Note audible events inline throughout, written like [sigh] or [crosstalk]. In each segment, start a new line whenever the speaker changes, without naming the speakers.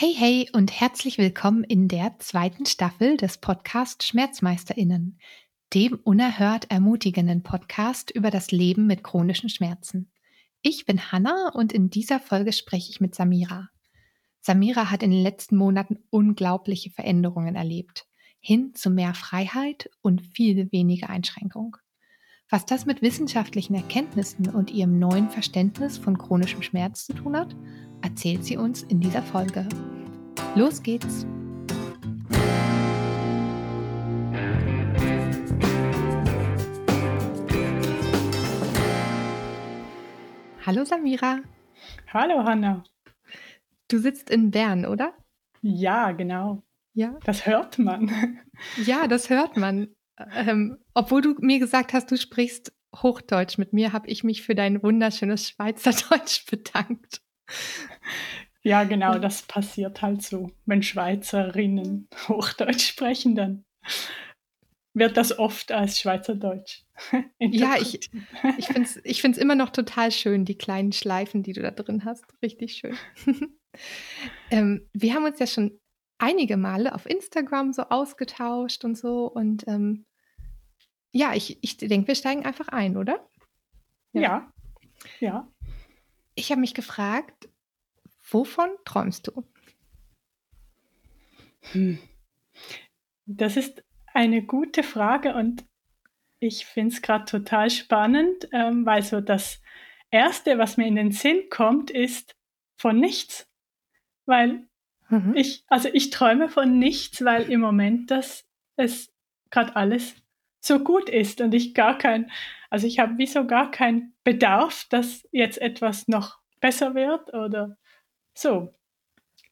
Hey, hey und herzlich willkommen in der zweiten Staffel des Podcast Schmerzmeisterinnen, dem unerhört ermutigenden Podcast über das Leben mit chronischen Schmerzen. Ich bin Hanna und in dieser Folge spreche ich mit Samira. Samira hat in den letzten Monaten unglaubliche Veränderungen erlebt, hin zu mehr Freiheit und viel weniger Einschränkung. Was das mit wissenschaftlichen Erkenntnissen und ihrem neuen Verständnis von chronischem Schmerz zu tun hat, erzählt sie uns in dieser Folge. Los geht's! Hallo Samira.
Hallo Hanna.
Du sitzt in Bern, oder?
Ja, genau.
Ja.
Das hört man.
Ja, das hört man. Ähm, obwohl du mir gesagt hast, du sprichst Hochdeutsch mit mir, habe ich mich für dein wunderschönes Schweizerdeutsch [laughs] bedankt.
Ja, genau, das passiert halt so. Wenn Schweizerinnen Hochdeutsch sprechen, dann wird das oft als Schweizerdeutsch. [laughs]
ja, ich, ich finde es ich find's immer noch total schön, die kleinen Schleifen, die du da drin hast. Richtig schön. [laughs] ähm, wir haben uns ja schon einige Male auf Instagram so ausgetauscht und so. Und ähm, ja, ich, ich denke, wir steigen einfach ein, oder?
Ja. Ja. ja.
Ich habe mich gefragt, wovon träumst du?
Hm. Das ist eine gute Frage und ich finde es gerade total spannend, ähm, weil so das Erste, was mir in den Sinn kommt, ist von nichts. Weil mhm. ich, also ich träume von nichts, weil im Moment das es gerade alles so gut ist und ich gar kein, also ich habe wieso gar keinen Bedarf, dass jetzt etwas noch besser wird oder so.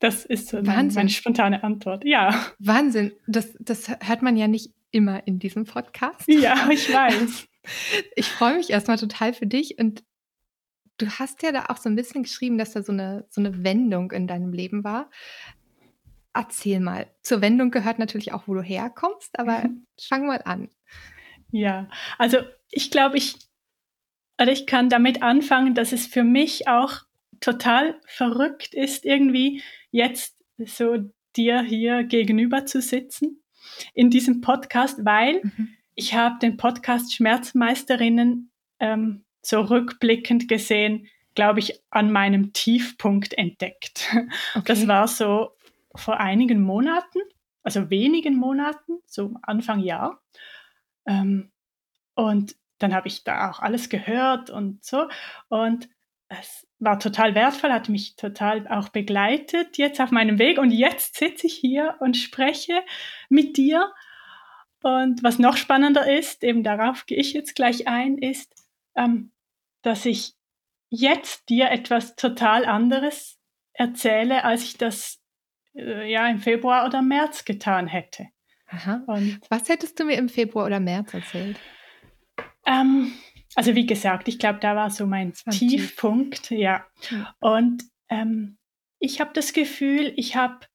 Das ist so Wahnsinn. meine spontane Antwort. Ja.
Wahnsinn. Das, das hört man ja nicht immer in diesem Podcast.
Ja, ich weiß. [laughs]
Ich freue mich erstmal total für dich und du hast ja da auch so ein bisschen geschrieben, dass da so eine, so eine Wendung in deinem Leben war. Erzähl mal. Zur Wendung gehört natürlich auch, wo du herkommst, aber mhm. fang mal an.
Ja, also ich glaube, ich, also ich kann damit anfangen, dass es für mich auch total verrückt ist, irgendwie jetzt so dir hier gegenüber zu sitzen in diesem Podcast, weil mhm. ich habe den Podcast Schmerzmeisterinnen ähm, so rückblickend gesehen, glaube ich, an meinem Tiefpunkt entdeckt. [laughs] Okay. Das war so vor einigen Monaten, also wenigen Monaten, so Anfang Jahr. Ähm, und dann habe ich da auch alles gehört und so. Und es war total wertvoll, hat mich total auch begleitet jetzt auf meinem Weg. Und jetzt sitze ich hier und spreche mit dir. Und was noch spannender ist, eben darauf gehe ich jetzt gleich ein, ist, ähm, dass ich jetzt dir etwas total anderes erzähle, als ich das äh, ja im Februar oder März getan hätte.
Aha. Und was hättest du mir im Februar oder März erzählt?
Ähm, also wie gesagt, ich glaube, da war so mein Tiefpunkt, tief. ja. ja. Und ähm, ich habe das Gefühl, ich habe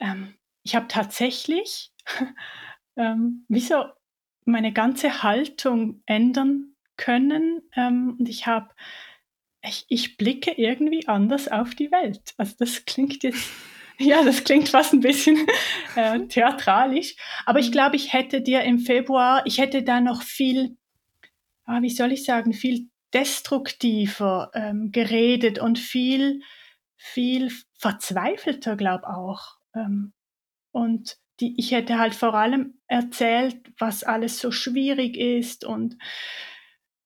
ähm, ich habe tatsächlich [laughs] ähm, wie so meine ganze Haltung ändern können ähm, und ich habe ich, ich blicke irgendwie anders auf die Welt. Also das klingt jetzt [laughs] ja, das klingt fast ein bisschen äh, theatralisch. Aber ich mhm. glaube, ich hätte dir im Februar, ich hätte da noch viel ah, wie soll ich sagen, viel destruktiver ähm, geredet und viel, viel verzweifelter, glaube auch. Ähm, und die, ich hätte halt vor allem erzählt, was alles so schwierig ist und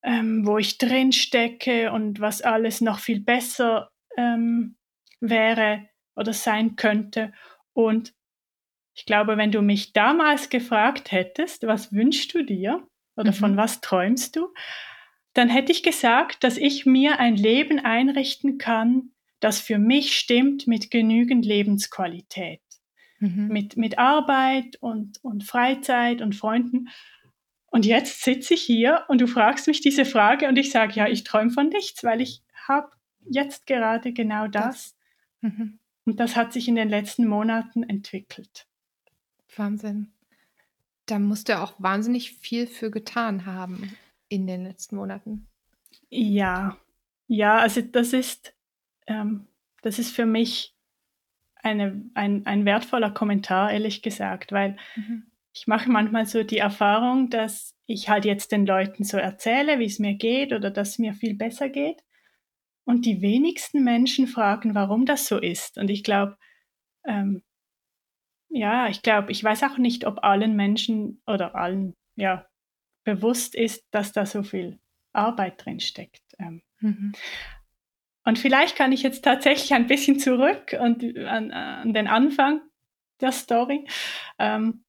ähm, wo ich drin stecke und was alles noch viel besser ähm, wäre oder sein könnte. Und ich glaube, wenn du mich damals gefragt hättest, was wünschst du dir, oder mhm. von was träumst du, dann hätte ich gesagt, dass ich mir ein Leben einrichten kann, das für mich stimmt mit genügend Lebensqualität. Mhm. Mit, mit Arbeit und, und Freizeit und Freunden. Und jetzt sitze ich hier und du fragst mich diese Frage und ich sage, ja, ich träume von nichts, weil ich habe jetzt gerade genau das. das. Mhm. Und das hat sich in den letzten Monaten entwickelt.
Wahnsinn da musst du auch wahnsinnig viel für getan haben in den letzten Monaten.
Ja, ja, also das ist, ähm, das ist für mich eine, ein, ein wertvoller Kommentar, ehrlich gesagt, weil mhm. ich mache manchmal so die Erfahrung, dass ich halt jetzt den Leuten so erzähle, wie es mir geht oder dass es mir viel besser geht. Und die wenigsten Menschen fragen, warum das so ist. Und ich glaube, ähm, ja, ich glaube, ich weiß auch nicht, ob allen Menschen oder allen, ja, bewusst ist, dass da so viel Arbeit drin steckt. Ähm. Mhm. Und vielleicht kann ich jetzt tatsächlich ein bisschen zurück und an, an den Anfang der Story. Ähm,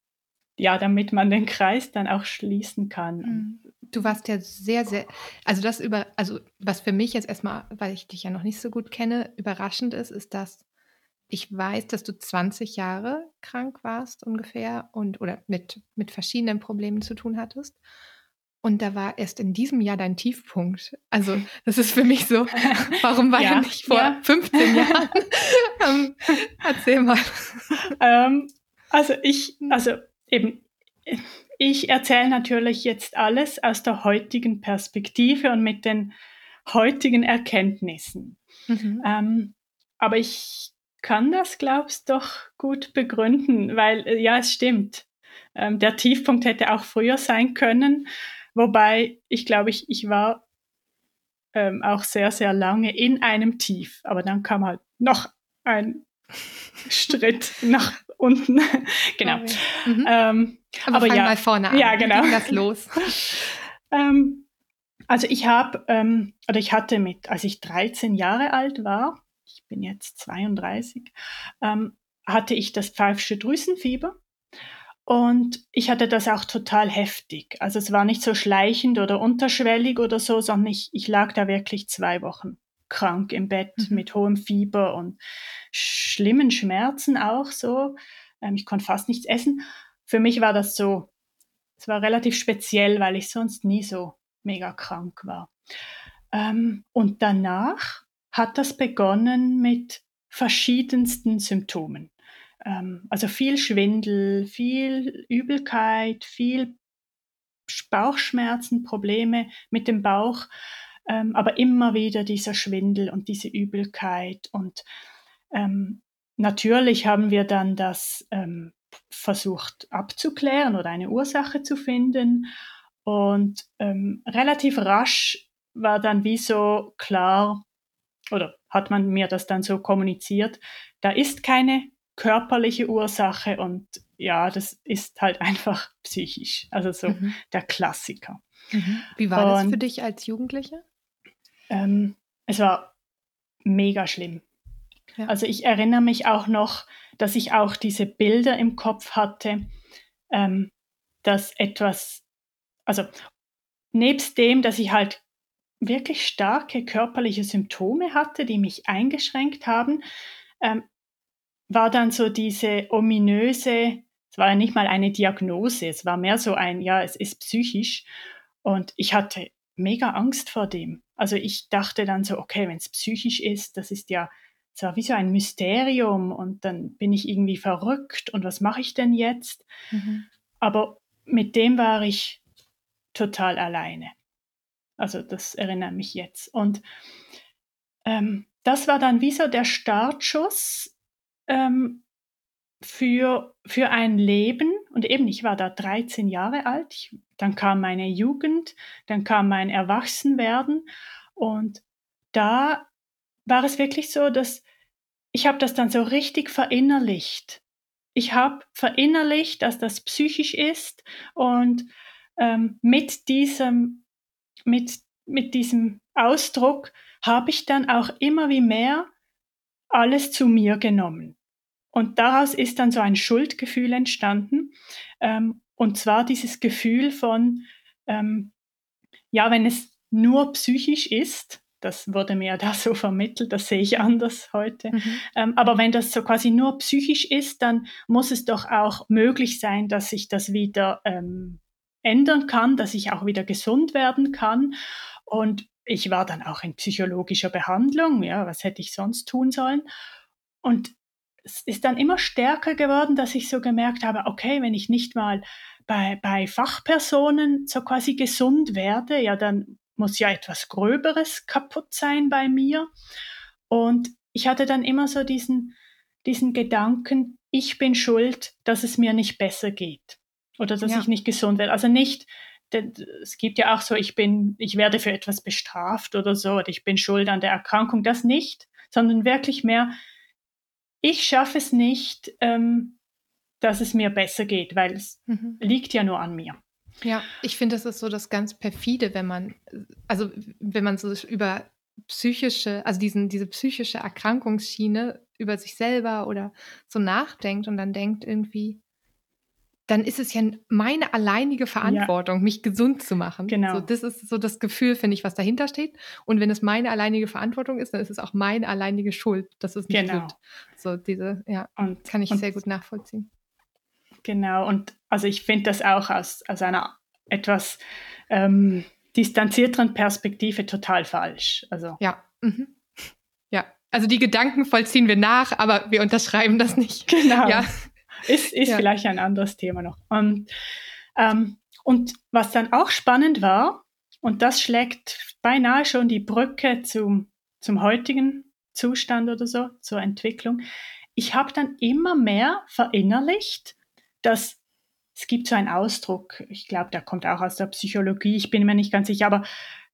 ja, damit man den Kreis dann auch schließen kann. Mhm.
Du warst ja sehr, sehr, also das über, also was für mich jetzt erstmal, weil ich dich ja noch nicht so gut kenne, überraschend ist, ist, dass ich weiß, dass du 20 Jahre krank warst ungefähr und oder mit, mit verschiedenen Problemen zu tun hattest. Und da war erst in diesem Jahr dein Tiefpunkt. Also, das ist für mich so, [laughs] warum war ja, er nicht vor ja. 15 Jahren? [laughs] ähm, erzähl mal.
Ähm, also, ich, also eben, ich erzähle natürlich jetzt alles aus der heutigen Perspektive und mit den heutigen Erkenntnissen. Mhm. Ähm, aber ich kann das, glaubst doch gut begründen, weil äh, ja, es stimmt. Ähm, der Tiefpunkt hätte auch früher sein können, wobei ich glaube, ich, ich war ähm, auch sehr, sehr lange in einem Tief, aber dann kam halt noch ein [laughs] Schritt nach unten. [laughs] genau.
Mhm. Ähm, aber, aber ja, mal vorne an.
Ja, genau.
Wie das los? [laughs]
ähm, also ich habe, ähm, oder ich hatte mit, als ich 13 Jahre alt war, ich bin jetzt 32, ähm, hatte ich das pfeifische Drüsenfieber. Und ich hatte das auch total heftig. Also es war nicht so schleichend oder unterschwellig oder so, sondern ich, ich lag da wirklich zwei Wochen krank im Bett mhm. mit hohem Fieber und schlimmen Schmerzen auch so. Ähm, ich konnte fast nichts essen. Für mich war das so, es war relativ speziell, weil ich sonst nie so mega krank war. Ähm, und danach hat das begonnen mit verschiedensten Symptomen. Ähm, also viel Schwindel, viel Übelkeit, viel Bauchschmerzen, Probleme mit dem Bauch, ähm, aber immer wieder dieser Schwindel und diese Übelkeit. Und ähm, natürlich haben wir dann das ähm, versucht abzuklären oder eine Ursache zu finden. Und ähm, relativ rasch war dann wie so klar, oder hat man mir das dann so kommuniziert, da ist keine körperliche Ursache und ja, das ist halt [laughs] einfach psychisch. Also so mhm. der Klassiker.
Mhm. Wie war und, das für dich als Jugendliche?
Ähm, es war mega schlimm. Ja. Also ich erinnere mich auch noch, dass ich auch diese Bilder im Kopf hatte, ähm, dass etwas, also nebst dem, dass ich halt wirklich starke körperliche Symptome hatte, die mich eingeschränkt haben, ähm, war dann so diese ominöse, es war ja nicht mal eine Diagnose, es war mehr so ein, ja, es ist psychisch. Und ich hatte mega Angst vor dem. Also ich dachte dann so, okay, wenn es psychisch ist, das ist ja so wie so ein Mysterium und dann bin ich irgendwie verrückt und was mache ich denn jetzt? Mhm. Aber mit dem war ich total alleine. Also das erinnert mich jetzt. Und ähm, das war dann wie so der Startschuss ähm, für, für ein Leben. Und eben, ich war da 13 Jahre alt. Ich, dann kam meine Jugend, dann kam mein Erwachsenwerden. Und da war es wirklich so, dass ich habe das dann so richtig verinnerlicht. Ich habe verinnerlicht, dass das psychisch ist und ähm, mit diesem mit, mit diesem Ausdruck habe ich dann auch immer wie mehr alles zu mir genommen. Und daraus ist dann so ein Schuldgefühl entstanden. Ähm, und zwar dieses Gefühl von, ähm, ja, wenn es nur psychisch ist, das wurde mir da so vermittelt, das sehe ich anders heute. Mhm. Ähm, aber wenn das so quasi nur psychisch ist, dann muss es doch auch möglich sein, dass sich das wieder ähm, ändern kann, dass ich auch wieder gesund werden kann. Und ich war dann auch in psychologischer Behandlung. Ja, was hätte ich sonst tun sollen? Und es ist dann immer stärker geworden, dass ich so gemerkt habe, okay, wenn ich nicht mal bei, bei Fachpersonen so quasi gesund werde, ja, dann muss ja etwas Gröberes kaputt sein bei mir. Und ich hatte dann immer so diesen, diesen Gedanken, ich bin schuld, dass es mir nicht besser geht oder dass ja. ich nicht gesund werde. Also nicht, es gibt ja auch so, ich bin, ich werde für etwas bestraft oder so, oder ich bin schuld an der Erkrankung, das nicht, sondern wirklich mehr, ich schaffe es nicht, ähm, dass es mir besser geht, weil es mhm. liegt ja nur an mir.
Ja, ich finde, das ist so das ganz perfide, wenn man, also wenn man so über psychische, also diesen, diese psychische Erkrankungsschiene über sich selber oder so nachdenkt und dann denkt irgendwie, dann ist es ja meine alleinige Verantwortung, ja. mich gesund zu machen. Genau. So, das ist so das Gefühl, finde ich, was dahinter steht. Und wenn es meine alleinige Verantwortung ist, dann ist es auch meine alleinige Schuld, dass es nicht genau. So diese, ja, und, kann ich und, sehr gut nachvollziehen.
Genau. Und also ich finde das auch aus, aus einer etwas ähm, distanzierteren Perspektive total falsch. Also
ja. Mhm. Ja. Also die Gedanken vollziehen wir nach, aber wir unterschreiben das nicht.
Genau. Ja. Ist, ist ja. vielleicht ein anderes Thema noch. Und, ähm, und was dann auch spannend war, und das schlägt beinahe schon die Brücke zum, zum heutigen Zustand oder so, zur Entwicklung. Ich habe dann immer mehr verinnerlicht, dass es gibt so einen Ausdruck, ich glaube, der kommt auch aus der Psychologie, ich bin mir nicht ganz sicher, aber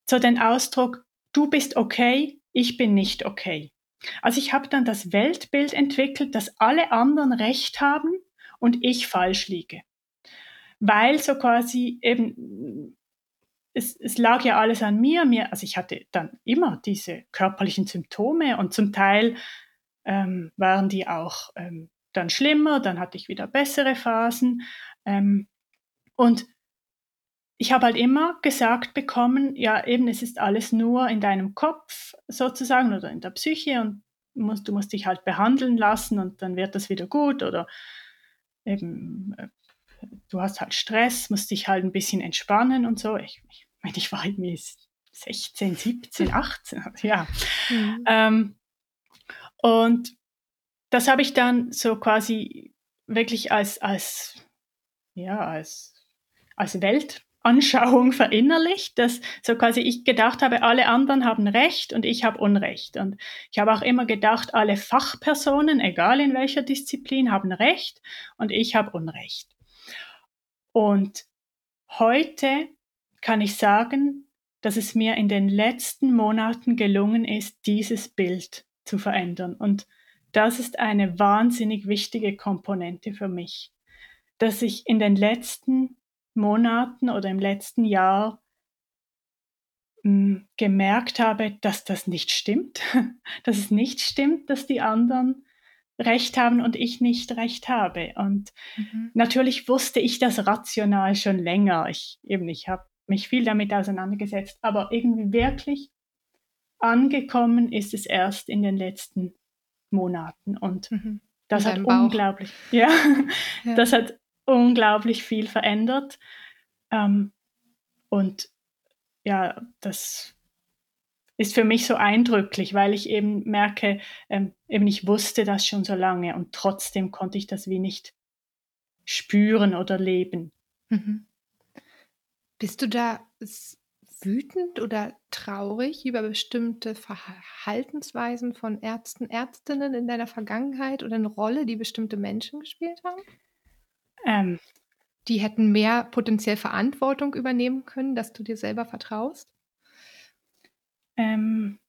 so den Ausdruck, du bist okay, ich bin nicht okay. Also ich habe dann das Weltbild entwickelt, dass alle anderen recht haben und ich falsch liege. Weil so quasi eben, es, es lag ja alles an mir, mir, also ich hatte dann immer diese körperlichen Symptome und zum Teil ähm, waren die auch ähm, dann schlimmer, dann hatte ich wieder bessere Phasen. Ähm, und ich habe halt immer gesagt bekommen, ja, eben, es ist alles nur in deinem Kopf sozusagen oder in der Psyche und musst, du musst dich halt behandeln lassen und dann wird das wieder gut oder eben, äh, du hast halt Stress, musst dich halt ein bisschen entspannen und so. Ich, ich meine, ich war irgendwie 16, 17, 18, ja. Mhm. Ähm, und das habe ich dann so quasi wirklich als, als, ja, als, als Weltanschauung verinnerlicht, dass so quasi ich gedacht habe, alle anderen haben Recht und ich habe Unrecht. Und ich habe auch immer gedacht, alle Fachpersonen, egal in welcher Disziplin, haben Recht und ich habe Unrecht. Und heute kann ich sagen, dass es mir in den letzten Monaten gelungen ist, dieses Bild zu verändern. Und das ist eine wahnsinnig wichtige Komponente für mich, dass ich in den letzten Monaten oder im letzten Jahr mh, hm, gemerkt habe, dass das nicht stimmt, [laughs] dass es nicht stimmt, dass die anderen Recht haben und ich nicht Recht habe. Und mhm. natürlich wusste ich das rational schon länger. Ich eben, ich habe mich viel damit auseinandergesetzt, aber irgendwie wirklich angekommen ist es erst in den letzten Monaten. Und mhm. das hat unglaublich, [laughs] ja, ja, das hat unglaublich viel verändert. Ähm, und ja, das ist für mich so eindrücklich, weil ich eben merke, ähm, eben ich wusste das schon so lange und trotzdem konnte ich das wie nicht spüren oder leben. Mhm.
Bist du da wütend oder traurig über bestimmte Verhaltensweisen von Ärzten, Ärztinnen in deiner Vergangenheit oder eine Rolle, die bestimmte Menschen gespielt haben? Ähm, die hätten mehr potenziell Verantwortung übernehmen können, dass du dir selber vertraust?
Ähm,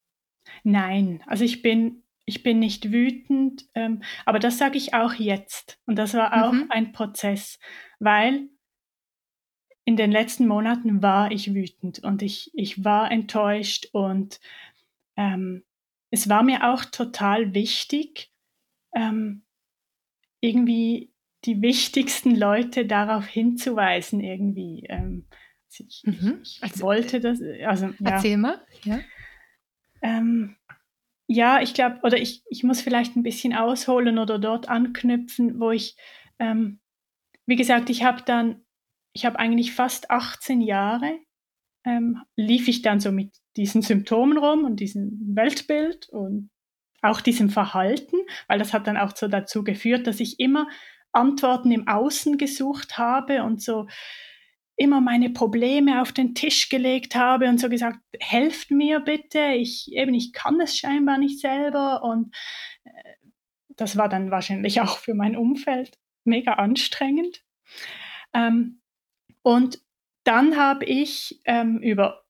nein, also ich bin, ich bin nicht wütend, ähm, aber das sage ich auch jetzt. Und das war auch mhm. ein Prozess, weil in den letzten Monaten war ich wütend und ich, ich war enttäuscht und ähm, es war mir auch total wichtig, ähm, irgendwie die wichtigsten Leute darauf hinzuweisen, irgendwie. Ähm, also ich, mhm. ich, ich wollte das. Also,
ja. Erzähl mal, ja.
Ähm, ja, ich glaube, oder ich, ich muss vielleicht ein bisschen ausholen oder dort anknüpfen, wo ich, ähm, wie gesagt, ich habe dann ich habe eigentlich fast 18 Jahre, ähm, lief ich dann so mit diesen Symptomen rum und diesem Weltbild und auch diesem Verhalten, weil das hat dann auch so dazu geführt, dass ich immer Antworten im Außen gesucht habe und so immer meine Probleme auf den Tisch gelegt habe und so gesagt, helft mir bitte, ich eben ich kann es scheinbar nicht selber und äh, das war dann wahrscheinlich [laughs] auch für mein Umfeld mega anstrengend. Ähm, und dann habe ich ähm, über,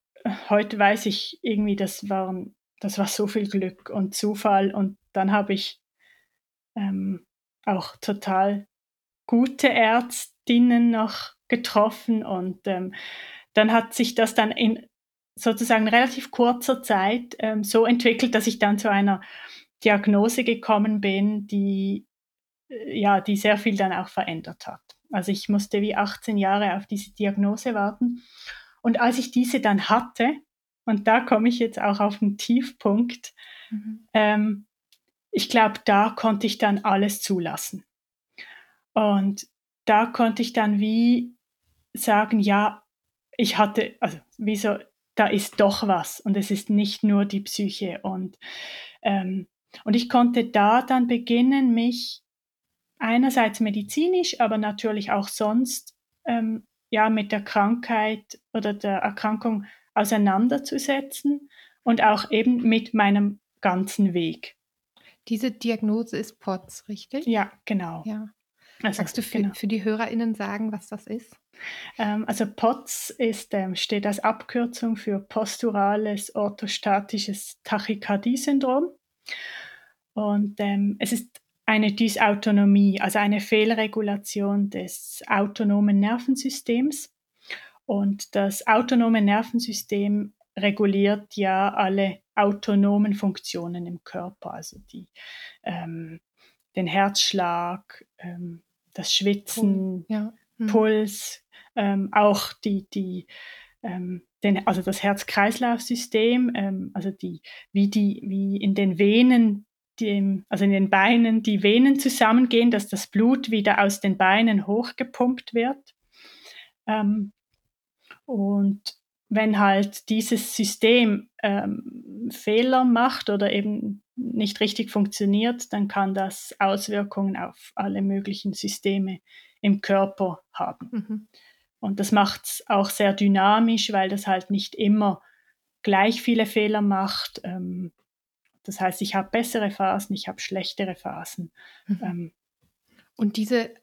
heute weiß ich irgendwie, das, waren, das war so viel Glück und Zufall. Und dann habe ich ähm, auch total gute Ärztinnen noch getroffen und ähm, dann hat sich das dann in sozusagen relativ kurzer Zeit ähm, so entwickelt, dass ich dann zu einer Diagnose gekommen bin, die äh, ja, die sehr viel dann auch verändert hat. Also ich musste wie 18 Jahre auf diese Diagnose warten. Und als ich diese dann hatte, und da komme ich jetzt auch auf den Tiefpunkt, mhm. ähm, ich glaube, da konnte ich dann alles zulassen. Und da konnte ich dann wie sagen, ja, ich hatte, also wieso, da ist doch was und es ist nicht nur die Psyche. Und, ähm, und ich konnte da dann beginnen, mich einerseits medizinisch, aber natürlich auch sonst ähm, ja mit der Krankheit oder der Erkrankung auseinanderzusetzen und auch eben mit meinem ganzen Weg.
Diese Diagnose ist POTS, richtig?
Ja, genau.
Ja. Also, Magst du für, genau. für die HörerInnen sagen, was das ist?
Ähm, also POTS ist, ähm, steht als Abkürzung für posturales orthostatisches Tachykardie-Syndrom. Und ähm, es ist eine Dysautonomie, also eine Fehlregulation des autonomen Nervensystems. Und das autonome Nervensystem reguliert ja alle autonomen Funktionen im Körper, also die, ähm, den Herzschlag, ähm, das Schwitzen, ja. hm. Puls, ähm, auch die, die, ähm, den, also das Herz-Kreislauf-System, ähm, also die, wie, die, wie in den Venen die, also in den Beinen die Venen zusammengehen, dass das Blut wieder aus den Beinen hochgepumpt wird. Ähm, und wenn halt dieses System ähm, Fehler macht oder eben nicht richtig funktioniert, dann kann das Auswirkungen auf alle möglichen Systeme im Körper haben. Mhm. Und das macht es auch sehr dynamisch, weil das halt nicht immer gleich viele Fehler macht. Ähm, das heißt, ich habe bessere Phasen, ich habe schlechtere Phasen.
Mhm. Ähm, und diese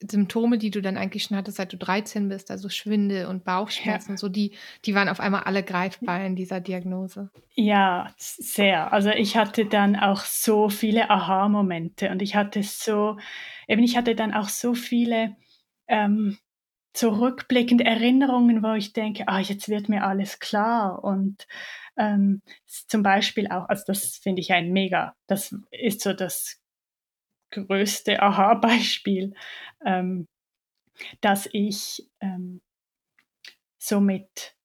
Symptome, die du dann eigentlich schon hattest, seit du 13 bist, also Schwindel und Bauchschmerzen, ja. so die, die waren auf einmal alle greifbar in dieser Diagnose.
Ja, sehr. Also ich hatte dann auch so viele Aha-Momente und ich hatte so, eben ich hatte dann auch so viele ähm, zurückblickende Erinnerungen, wo ich denke, ah, jetzt wird mir alles klar und ähm, zum Beispiel auch, also das finde ich ein mega, das ist so das größte Aha-Beispiel, ähm, dass ich ähm, so mit,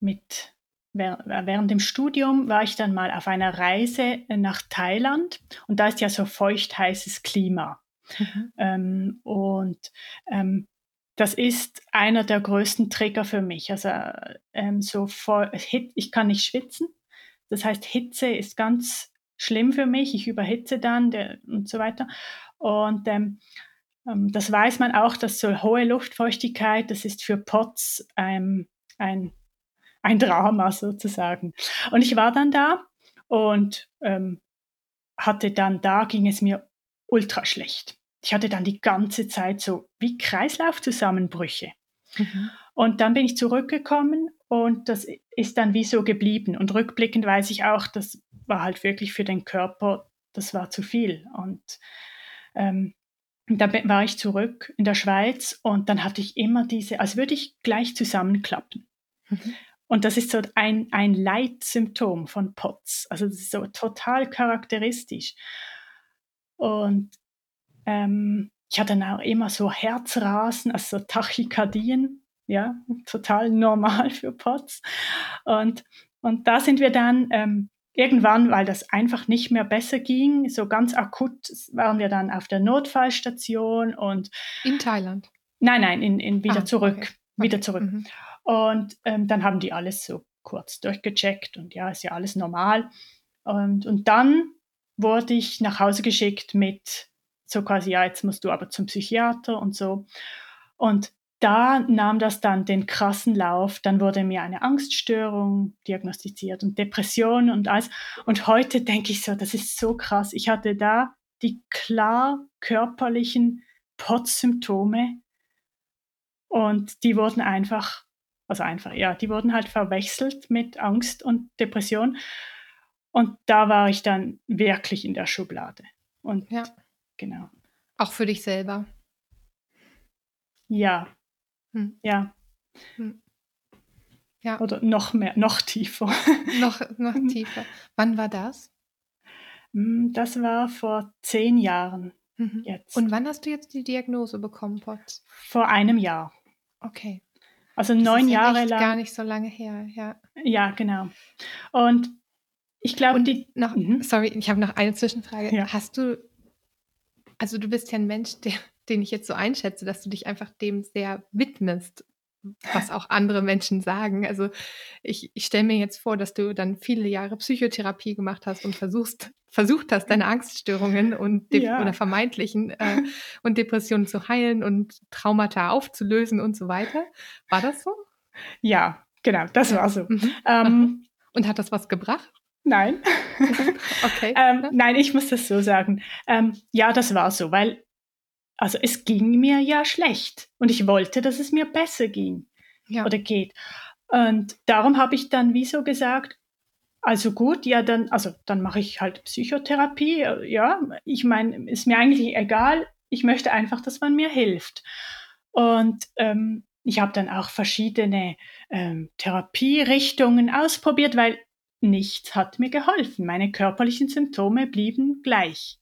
mit während dem Studium war ich dann mal auf einer Reise nach Thailand und da ist ja so feucht heißes Klima. Mhm. Ähm, und ähm, das ist einer der größten Trigger für mich. Also ähm, so vor, ich kann nicht schwitzen. Das heißt, Hitze ist ganz schlimm für mich. Ich überhitze dann der, und so weiter. Und ähm, ähm, das weiß man auch, dass so hohe Luftfeuchtigkeit, das ist für POTS ein, ein, ein Drama sozusagen. Und ich war dann da und ähm, hatte dann, da ging es mir ultra schlecht ich hatte dann die ganze Zeit so wie Kreislaufzusammenbrüche. Mhm. Und dann bin ich zurückgekommen und das ist dann wie so geblieben. Und rückblickend weiß ich auch, das war halt wirklich für den Körper, das war zu viel. Und ähm, dann war ich zurück in der Schweiz und dann hatte ich immer diese, als würde ich gleich zusammenklappen. Mhm. Und das ist so ein, ein Leitsymptom von POTS. Also das ist so total charakteristisch. Und ähm, ich hatte dann auch immer so Herzrasen, also so Tachykardien, ja, total normal für POTS. Und, und da sind wir dann ähm, irgendwann, weil das einfach nicht mehr besser ging, so ganz akut waren wir dann auf der Notfallstation und
in Thailand.
Nein, nein, in, in wieder ah, zurück, okay. wieder zurück. Mhm. Und ähm, dann haben die alles so kurz durchgecheckt und ja, ist ja alles normal. Und, und dann wurde ich nach Hause geschickt mit so quasi, ja, jetzt musst du aber zum Psychiater und so. Und da nahm das dann den krassen Lauf. Dann wurde mir eine Angststörung diagnostiziert und Depression und alles. Und heute denke ich so, das ist so krass. Ich hatte da die klar körperlichen POTS-Symptome und die wurden einfach, also einfach, ja, die wurden halt verwechselt mit Angst und Depression. Und da war ich dann wirklich in der Schublade. Und
ja.
genau.
Auch für dich selber.
Ja. Hm. Ja. Hm. Ja. Oder noch mehr, noch tiefer. [laughs]
noch, noch tiefer. Wann war das?
Hm, das war vor zehn Jahren.
Mhm. Jetzt. Und wann hast du jetzt die Diagnose bekommen, Potts?
Vor einem Jahr.
Okay.
Also das neun
ist
ja Jahre lang.
Gar nicht so lange her, ja.
Ja, genau. Und ich glaube, die.
Noch, mhm. Sorry, ich habe noch eine Zwischenfrage. Ja. Hast du, also du bist ja ein Mensch, der, den ich jetzt so einschätze, dass du dich einfach dem sehr widmest was auch andere Menschen sagen. Also ich, ich stelle mir jetzt vor, dass du dann viele Jahre Psychotherapie gemacht hast und versuchst, versucht hast, deine Angststörungen und ja. oder vermeintlichen äh, und Depressionen zu heilen und Traumata aufzulösen und so weiter. War das so?
Ja, genau, das war so. Mhm. Ähm, [laughs]
und hat das was gebracht?
Nein. [laughs]
okay.
ähm, nein, ich muss das so sagen. Ähm, ja, das war so, weil also es ging mir ja schlecht und ich wollte, dass es mir besser ging ja. oder geht. Und darum habe ich dann wieso gesagt, also gut, ja, dann, also dann mache ich halt Psychotherapie. Ja, ich meine, ist mir eigentlich egal. Ich möchte einfach, dass man mir hilft. Und ähm, ich habe dann auch verschiedene ähm, Therapierichtungen ausprobiert, weil nichts hat mir geholfen. Meine körperlichen Symptome blieben gleich.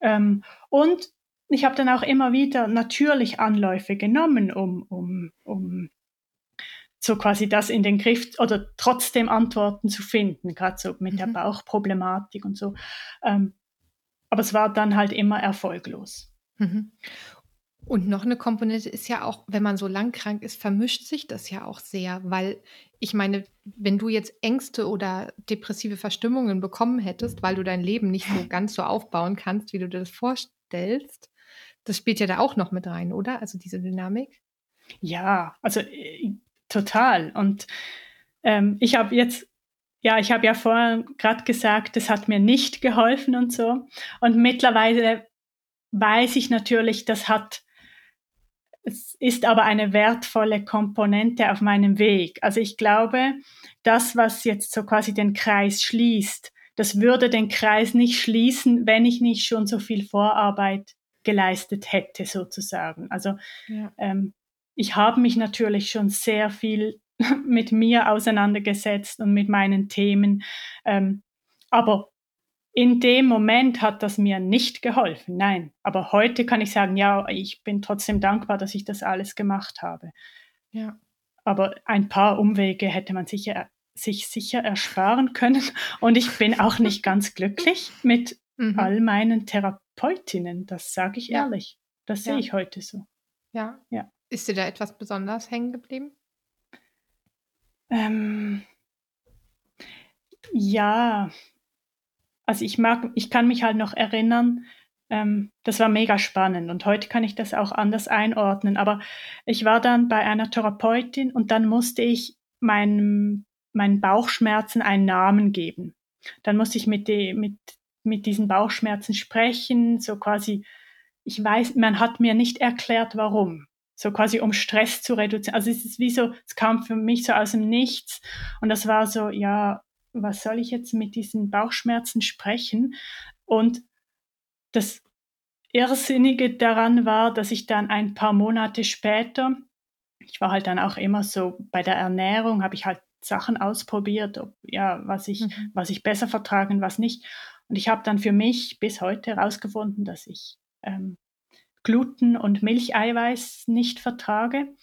Ähm, und ich habe dann auch immer wieder natürlich Anläufe genommen, um, um, um so quasi das in den Griff oder trotzdem Antworten zu finden, gerade so mit mhm. der Bauchproblematik und so. Ähm, aber es war dann halt immer erfolglos.
Mhm. Und noch eine Komponente ist ja auch, wenn man so lang krank ist, vermischt sich das ja auch sehr, weil ich meine, wenn du jetzt Ängste oder depressive Verstimmungen bekommen hättest, weil du dein Leben nicht so [laughs] ganz so aufbauen kannst, wie du dir das vorstellst, das spielt ja da auch noch mit rein, oder? Also diese Dynamik.
Ja, also äh, total. Und ähm, ich habe jetzt, ja, ich habe ja vorher gerade gesagt, das hat mir nicht geholfen und so. Und mittlerweile weiß ich natürlich, das hat, es ist aber eine wertvolle Komponente auf meinem Weg. Also ich glaube, das, was jetzt so quasi den Kreis schließt, das würde den Kreis nicht schließen, wenn ich nicht schon so viel Vorarbeit geleistet hätte, sozusagen. Also ja. ähm, ich habe mich natürlich schon sehr viel [laughs] mit mir auseinandergesetzt und mit meinen Themen. Ähm, aber in dem Moment hat das mir nicht geholfen, nein. Aber heute kann ich sagen, ja, ich bin trotzdem dankbar, dass ich das alles gemacht habe.
Ja.
Aber ein paar Umwege hätte man sicher, sich sicher ersparen können. Und ich bin auch nicht [laughs] ganz glücklich mit mhm. all meinen Therapeutinnen, das sage ich ja. ehrlich. Das sehe ich heute so.
Ja. ja. Ist dir da etwas besonders hängen geblieben?
Ähm, ja, also ich mag, ich kann mich halt noch erinnern, ähm, das war mega spannend und heute kann ich das auch anders einordnen. Aber ich war dann bei einer Therapeutin und dann musste ich meinem, meinen Bauchschmerzen einen Namen geben. Dann musste ich mit, die, mit mit diesen Bauchschmerzen sprechen, so quasi, ich weiß, man hat mir nicht erklärt, warum. So quasi um Stress zu reduzieren. Also es ist wie so, es kam für mich so aus dem Nichts und das war so, ja, was soll ich jetzt mit diesen Bauchschmerzen sprechen? Und das Irrsinnige daran war, dass ich dann ein paar Monate später, ich war halt dann auch immer so bei der Ernährung, habe ich halt Sachen ausprobiert, ob, ja, was ich, mhm. was ich besser vertragen, was nicht. Und ich habe dann für mich bis heute herausgefunden, dass ich ähm, Gluten und Milcheiweiß nicht vertrage.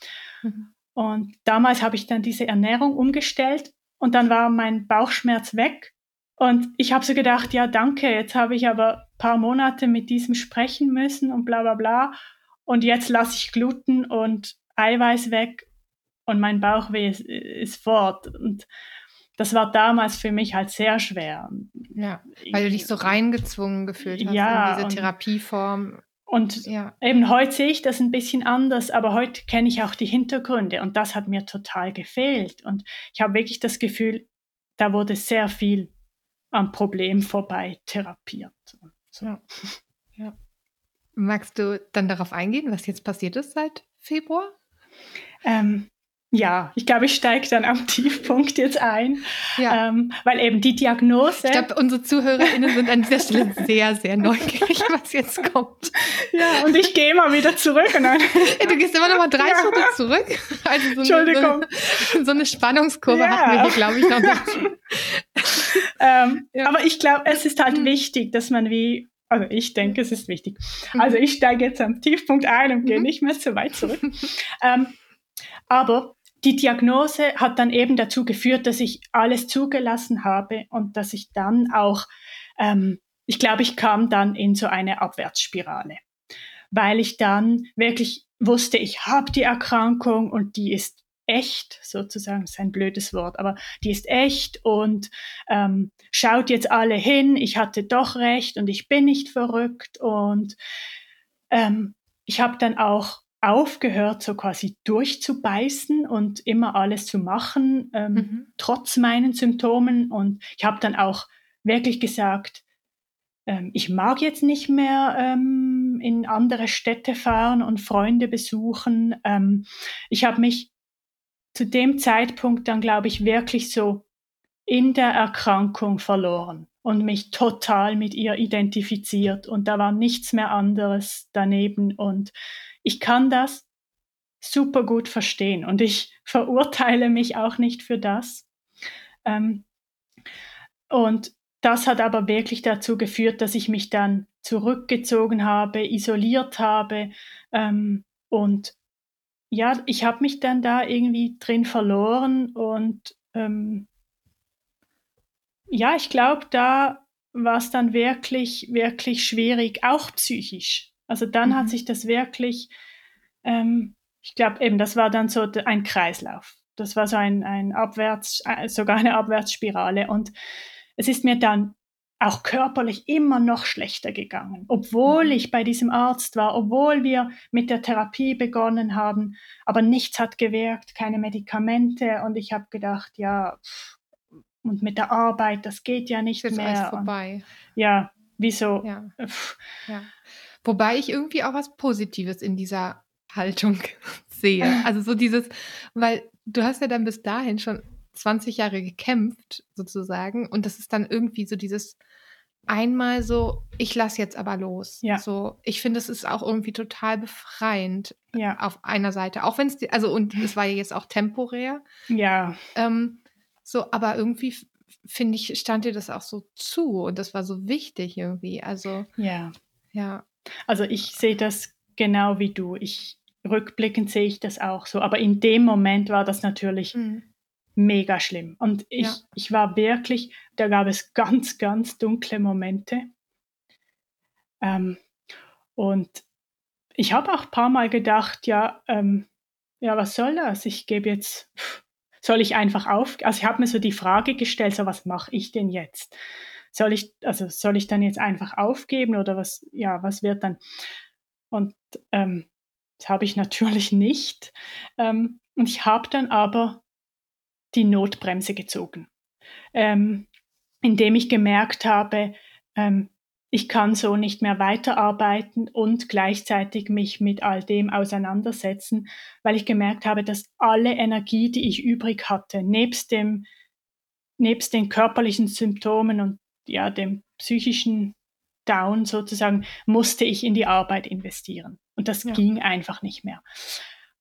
Mhm. Und damals habe ich dann diese Ernährung umgestellt und dann war mein Bauchschmerz weg. Und ich habe so gedacht, ja, danke, jetzt habe ich aber ein paar Monate mit diesem sprechen müssen und bla bla bla. Und jetzt lasse ich Gluten und Eiweiß weg und mein Bauchweh ist, ist fort. Und das war damals für mich halt sehr schwer.
Ja, weil du dich so reingezwungen gefühlt hast ja, in diese Therapieform.
Und ja. eben heute sehe ich das ein bisschen anders, aber heute kenne ich auch die Hintergründe und das hat mir total gefehlt. Und ich habe wirklich das Gefühl, da wurde sehr viel am Problem vorbei therapiert. So.
Ja. ja. Magst du dann darauf eingehen, was jetzt passiert ist seit Februar?
Ähm, ja, ich glaube, ich steige dann am Tiefpunkt jetzt ein, ja. ähm, weil eben die Diagnose.
Ich glaube, unsere ZuhörerInnen sind an dieser Stelle sehr, sehr neugierig, was jetzt kommt.
Ja, und ich gehe mal wieder zurück. Und dann,
ja, du gehst immer noch mal drei ja. Schritte zurück.
Also so Entschuldigung.
So eine, so eine Spannungskurve ja. hatten wir hier, glaube ich, noch nicht.
ähm, aber ich glaube, es ist halt mhm. wichtig, dass man wie also ich denke, es ist wichtig. Mhm. Also ich steige jetzt am Tiefpunkt ein und gehe mhm. nicht mehr so weit zurück. ähm, aber die Diagnose hat dann eben dazu geführt, dass ich alles zugelassen habe und dass ich dann auch, ähm, ich glaube, ich kam dann in so eine Abwärtsspirale, weil ich dann wirklich wusste, ich habe die Erkrankung und die ist echt, sozusagen, ist ein blödes Wort, aber die ist echt und ähm, schaut jetzt alle hin, ich hatte doch recht und ich bin nicht verrückt und ähm, ich habe dann auch aufgehört, so quasi durchzubeißen und immer alles zu machen, ähm, mhm. trotz meinen Symptomen. Und ich habe dann auch wirklich gesagt, ähm, ich mag jetzt nicht mehr ähm, in andere Städte fahren und Freunde besuchen. Ähm, ich habe mich zu dem Zeitpunkt dann, glaube ich, wirklich so in der Erkrankung verloren und mich total mit ihr identifiziert. Und da war nichts mehr anderes daneben. Und ich kann das super gut verstehen und ich verurteile mich auch nicht für das. Ähm, und das hat aber wirklich dazu geführt, dass ich mich dann zurückgezogen habe, isoliert habe ähm, und ja, ich habe mich dann da irgendwie drin verloren und ähm, ja, ich glaube, da war es dann wirklich, wirklich schwierig, auch psychisch. Also dann mhm. hat sich das wirklich, ähm, ich glaube eben, das war dann so ein Kreislauf. Das war so ein, ein Abwärts, äh, sogar eine Abwärtsspirale. Und es ist mir dann auch körperlich immer noch schlechter gegangen, obwohl mhm. ich bei diesem Arzt war, obwohl wir mit der Therapie begonnen haben, aber nichts hat gewirkt, keine Medikamente und ich habe gedacht, ja, und mit der Arbeit, das geht ja nicht
ist
mehr.
Alles vorbei. Und,
ja, wieso?
Ja. ja. Wobei ich irgendwie auch was Positives in dieser Haltung [laughs] sehe. Also so dieses, weil du hast ja dann bis dahin schon 20 Jahre gekämpft, sozusagen, und das ist dann irgendwie so dieses einmal so, ich lasse jetzt aber los. Ja. So, ich finde, es ist auch irgendwie total befreiend ja. auf einer Seite. Auch wenn es, also, und es war ja jetzt auch temporär.
Ja.
Ähm, so, aber irgendwie finde ich, stand dir das auch so zu und das war so wichtig irgendwie. Also,
ja.
Ja.
Also ich sehe das genau wie du. Ich rückblickend sehe ich das auch so. Aber in dem Moment war das natürlich mhm. mega schlimm. Und ich, ja. ich war wirklich, da gab es ganz, ganz dunkle Momente. Ähm, und ich habe auch ein paar Mal gedacht, ja, ähm, ja, was soll das? Ich gebe jetzt, soll ich einfach auf, also ich habe mir so die Frage gestellt, so was mache ich denn jetzt? Soll ich, also soll ich dann jetzt einfach aufgeben oder was, ja, was wird dann? Und ähm, das habe ich [laughs] natürlich nicht. Ähm, und ich habe dann aber die Notbremse gezogen, ähm, indem ich gemerkt habe, ähm, ich kann so nicht mehr weiterarbeiten und gleichzeitig mich mit all dem auseinandersetzen, weil ich gemerkt habe, dass alle Energie, die ich übrig hatte, nebst dem nebst den körperlichen Symptomen und ja, dem psychischen Down sozusagen, musste ich in die Arbeit investieren. Und das ja. ging einfach nicht mehr.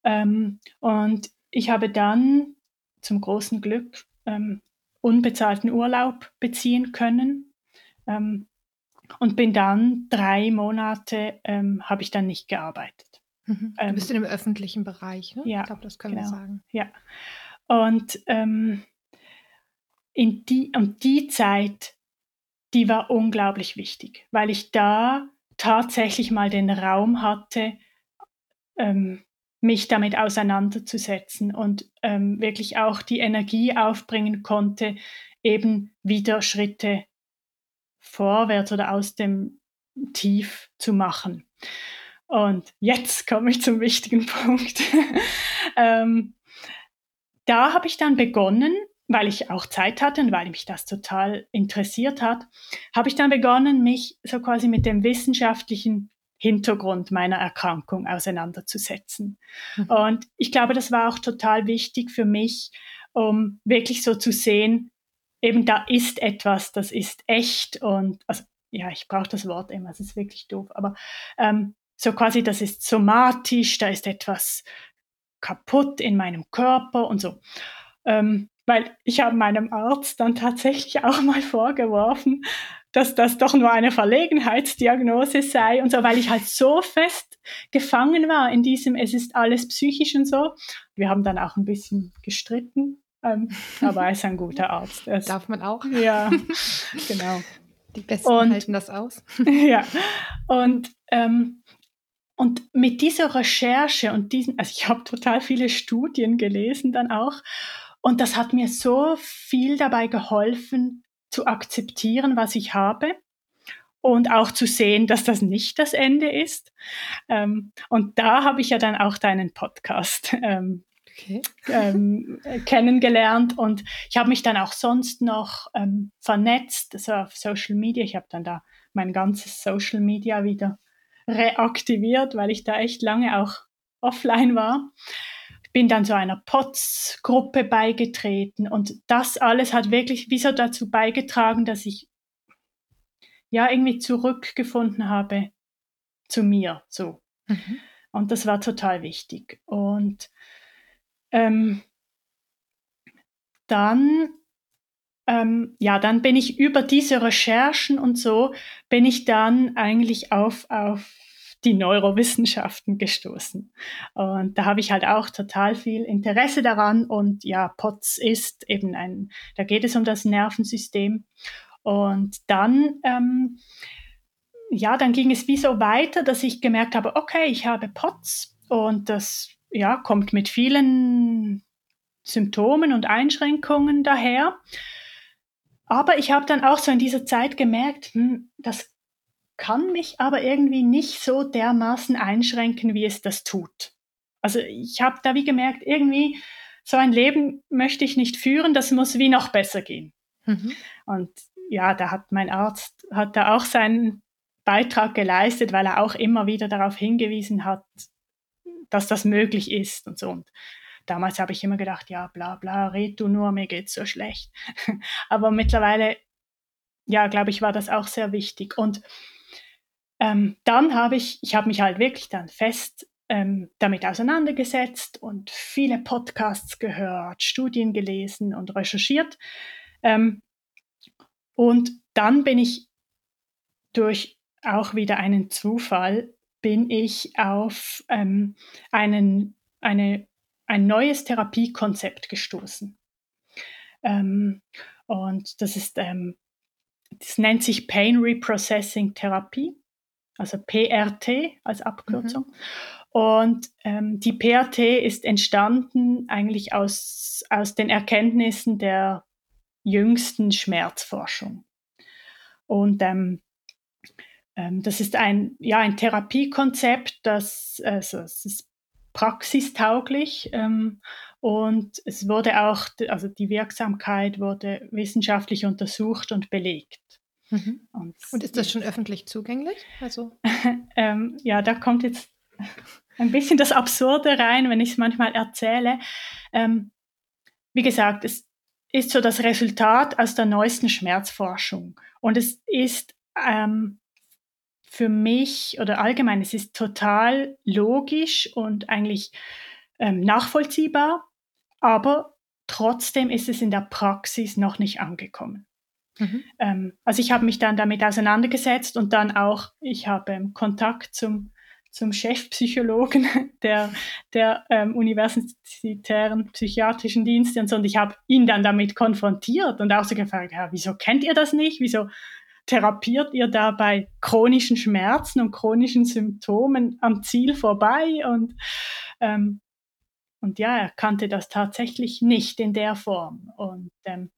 Ähm, und ich habe dann zum großen Glück ähm, unbezahlten Urlaub beziehen können ähm, und bin dann drei Monate, ähm, habe ich dann nicht gearbeitet.
Mhm. Du bist ähm, in dem öffentlichen Bereich, ne?
Ja,
ich glaube, das können genau. wir sagen.
Ja. Und ähm, in die, um die Zeit die war unglaublich wichtig, weil ich da tatsächlich mal den Raum hatte, ähm, mich damit auseinanderzusetzen und ähm, wirklich auch die Energie aufbringen konnte, eben wieder Schritte vorwärts oder aus dem Tief zu machen. Und jetzt komme ich zum wichtigen [laughs] Punkt. ähm, da habe ich dann begonnen, weil ich auch Zeit hatte und weil mich das total interessiert hat, habe ich dann begonnen, mich so quasi mit dem wissenschaftlichen Hintergrund meiner Erkrankung auseinanderzusetzen. Mhm. Und ich glaube, das war auch total wichtig für mich, um wirklich so zu sehen, eben da ist etwas, das ist echt und also ja, ich brauche das Wort immer, es ist wirklich doof, aber ähm, so quasi, das ist somatisch, da ist etwas kaputt in meinem Körper und so. Ähm, weil ich habe meinem Arzt dann tatsächlich auch mal vorgeworfen, dass das doch nur eine Verlegenheitsdiagnose sei und so, weil ich halt so fest gefangen war in diesem, es ist alles psychisch und so. Wir haben dann auch ein bisschen gestritten, ähm, aber er ist ein guter [laughs] Arzt.
Es, Darf man auch?
Ja, [laughs] genau.
Die Besten und, halten das aus. [laughs]
ja, und ähm, und mit dieser Recherche und diesen, also ich habe total viele Studien gelesen dann auch und das hat mir so viel dabei geholfen, zu akzeptieren, was ich habe und auch zu sehen, dass das nicht das Ende ist. Ähm, und da habe ich ja dann auch deinen Podcast ähm, okay. ähm, [laughs] kennengelernt und ich habe mich dann auch sonst noch ähm, vernetzt, also auf Social Media. Ich habe dann da mein ganzes Social Media wieder reaktiviert, weil ich da echt lange auch offline war bin dann so einer POTS-Gruppe beigetreten und das alles hat wirklich wie so dazu beigetragen, dass ich ja irgendwie zurückgefunden habe zu mir so. Mhm. Und das war total wichtig. Und ähm, dann ähm, ja, dann bin ich über diese Recherchen und so, bin ich dann eigentlich auf, auf die Neurowissenschaften gestoßen. Und da habe ich halt auch total viel Interesse daran. Und ja, POTS ist eben ein, da geht es um das Nervensystem. Und dann, ähm, ja, dann ging es wie so weiter, dass ich gemerkt habe, okay, ich habe POTS und das, ja, kommt mit vielen Symptomen und Einschränkungen daher. Aber ich habe dann auch so in dieser Zeit gemerkt, hm, das kann mich aber irgendwie nicht so dermaßen einschränken, wie es das tut. Also ich habe da wie gemerkt, irgendwie so ein Leben möchte ich nicht führen, das muss wie noch besser gehen. Mhm. Und ja, da hat mein Arzt hat da auch seinen Beitrag geleistet, weil er auch immer wieder darauf hingewiesen hat, dass das möglich ist und so. Und damals habe ich immer gedacht, ja, bla bla, red du nur, mir geht's so schlecht. [laughs] Aber mittlerweile, ja, glaube ich, war das auch sehr wichtig. Und ähm, dann habe ich, ich habe mich halt wirklich dann fest ähm, damit auseinandergesetzt und viele Podcasts gehört, Studien gelesen und recherchiert. Ähm, und dann bin ich durch auch wieder einen Zufall, bin ich auf ähm, einen, eine, ein neues Therapiekonzept gestoßen. Ähm, und das ist, ähm, das nennt sich Pain Reprocessing Therapie also PRT als Abkürzung. Mhm. Und ähm, die PRT ist entstanden eigentlich aus, aus den Erkenntnissen der jüngsten Schmerzforschung. Und ähm, ähm, das ist ein, ja, ein Therapiekonzept, das, also, es ist praxistauglich ähm, und es wurde auch, also die Wirksamkeit wurde wissenschaftlich untersucht und belegt.
Mhm. Und, und, ist das schon öffentlich zugänglich?
Also [laughs] ähm, ja, da kommt jetzt [laughs] ein bisschen das Absurde rein, wenn ich es manchmal erzähle. Ähm, wie gesagt, es ist so das Resultat aus der neuesten Schmerzforschung. Und es ist ähm, für mich oder allgemein, es ist total logisch und eigentlich ähm, nachvollziehbar, aber trotzdem ist es in der Praxis noch nicht angekommen. Mhm. Ähm, also ich habe mich dann damit auseinandergesetzt und dann auch, ich habe ähm, Kontakt zum, zum Chefpsychologen [laughs] der, der ähm, universitären psychiatrischen Dienste und so und ich habe ihn dann damit konfrontiert und auch so gefragt, ja, wieso kennt ihr das nicht? Wieso therapiert ihr da bei chronischen Schmerzen und chronischen Symptomen am Ziel vorbei? Und, ähm, und ja, er kannte das tatsächlich nicht in der Form. Und, ähm,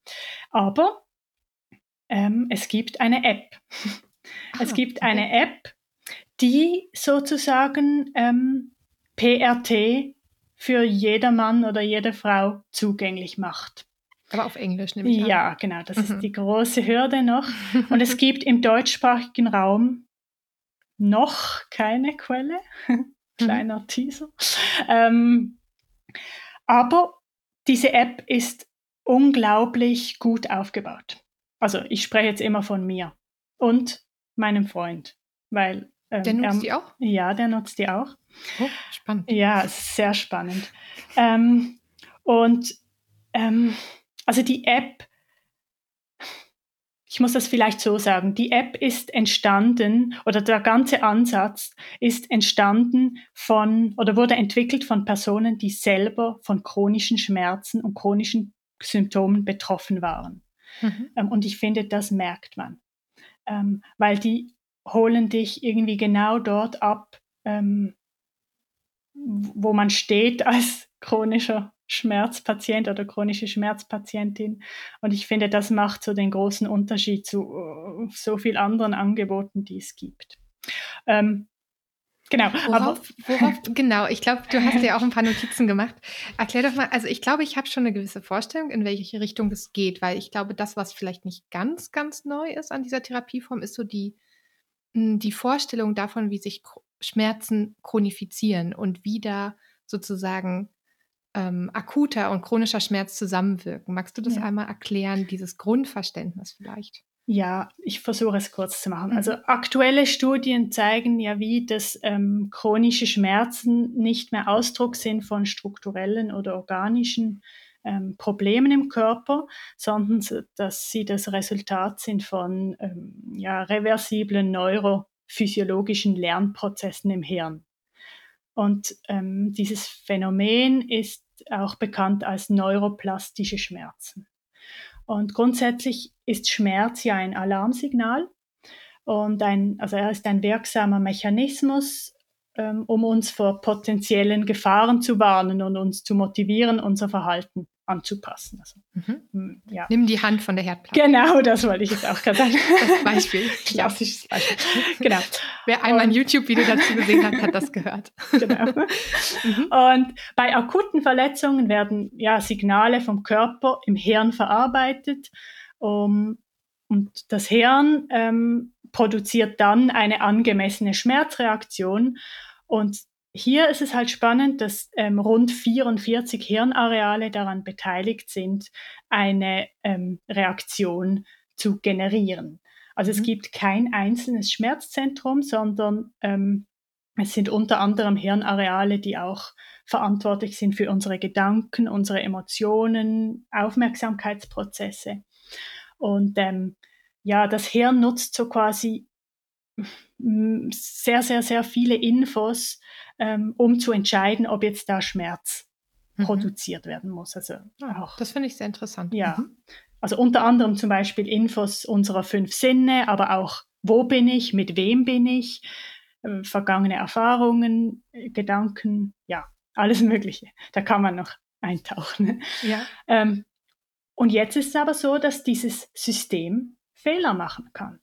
aber ähm, es gibt eine App. Ah, es gibt okay. eine App, die sozusagen ähm, PRT für jedermann oder jede Frau zugänglich macht.
Aber auf Englisch nehme ich
an. Ja, genau, das mhm. ist die große Hürde noch. [laughs] Und es gibt im deutschsprachigen Raum noch keine Quelle. [laughs] Kleiner mhm. Teaser. Ähm, aber diese App ist unglaublich gut aufgebaut. Also ich spreche jetzt immer von mir und meinem Freund, weil
ähm, der nutzt er, die auch?
Ja, der nutzt die auch.
Oh, spannend.
Ja, sehr spannend. Ähm, und ähm, also die App, ich muss das vielleicht so sagen, die App ist entstanden oder der ganze Ansatz ist entstanden von oder wurde entwickelt von Personen, die selber von chronischen Schmerzen und chronischen Symptomen betroffen waren. Mhm. Ähm, und ich finde, das merkt man, ähm, weil die holen dich irgendwie genau dort ab, ähm, wo man steht [laughs] als chronischer Schmerzpatient oder chronische Schmerzpatientin. Und ich finde, das macht so den großen Unterschied zu uh, so vielen anderen Angeboten, die es gibt. Ähm,
genau. Worauf, worauf, genau, ich glaube, du hast ja auch ein paar Notizen gemacht. Erklär doch mal, also ich glaube, ich habe schon eine gewisse Vorstellung, in welche Richtung es geht, weil ich glaube, das, was vielleicht nicht ganz, ganz neu ist an dieser Therapieform, ist so die, hm, die Vorstellung davon, wie sich Schmerzen chronifizieren und wie da sozusagen ähm, akuter und chronischer Schmerz zusammenwirken. Magst du das ja. einmal erklären, dieses Grundverständnis vielleicht?
Ja, ich versuche es kurz zu machen. Also mhm. aktuelle Studien zeigen ja, wie dass ähm, chronische Schmerzen nicht mehr Ausdruck sind von strukturellen oder organischen ähm, Problemen im Körper, sondern dass sie das Resultat sind von ähm, ja, reversiblen neurophysiologischen Lernprozessen im Hirn. Und ähm, dieses Phänomen ist auch bekannt als neuroplastische Schmerzen. Und grundsätzlich ist Schmerz ja ein Alarmsignal. Und ein, also er ist ein wirksamer Mechanismus, ähm, um uns vor potenziellen Gefahren zu warnen und uns zu motivieren, unser Verhalten anzupassen. Also,
mhm. Hm, ja. Nimm die Hand von der Herdplatte.
Genau, das wollte ich jetzt auch gerade sagen.
Das Beispiel. [laughs] Klassisches Beispiel. Genau. Wer einmal ein YouTube-Video dazu gesehen hat, hat das gehört. [laughs] Genau.
Mhm. Und bei akuten Verletzungen werden ja Signale vom Körper im Hirn verarbeitet. Um, und das Hirn ähm, produziert dann eine angemessene Schmerzreaktion. Und hier ist es halt spannend, dass ähm, rund 44 Hirnareale daran beteiligt sind, eine ähm, Reaktion zu generieren. Also mhm. es gibt kein einzelnes Schmerzzentrum, sondern ähm, es sind unter anderem Hirnareale, die auch verantwortlich sind für unsere Gedanken, unsere Emotionen, Aufmerksamkeitsprozesse. Und ähm, ja, das Hirn nutzt so quasi sehr, sehr, sehr viele Infos, ähm, um zu entscheiden, ob jetzt da Schmerz mhm. produziert werden muss. Also
auch, das finde ich sehr interessant.
Ja. Mhm. Also unter anderem zum Beispiel Infos unserer fünf Sinne, aber auch, wo bin ich, mit wem bin ich, äh, vergangene Erfahrungen, äh, Gedanken, ja, alles Mögliche. Da kann man noch eintauchen. Ja. Ähm, und jetzt ist es aber so, dass dieses System Fehler machen kann.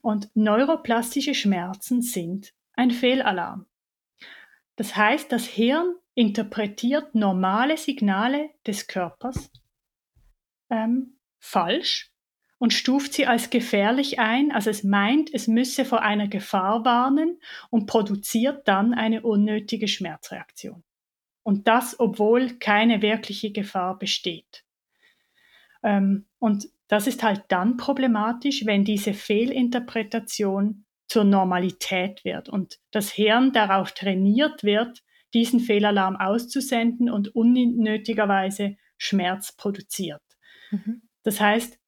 Und neuroplastische Schmerzen sind ein Fehlalarm. Das heißt, das Hirn interpretiert normale Signale des Körpers ähm, falsch und stuft sie als gefährlich ein. Also es meint, es müsse vor einer Gefahr warnen und produziert dann eine unnötige Schmerzreaktion. Und das, obwohl keine wirkliche Gefahr besteht. Ähm, und das ist halt dann problematisch, wenn diese Fehlinterpretation zur Normalität wird und das Hirn darauf trainiert wird, diesen Fehlalarm auszusenden und unnötigerweise Schmerz produziert. Mhm. Das heißt,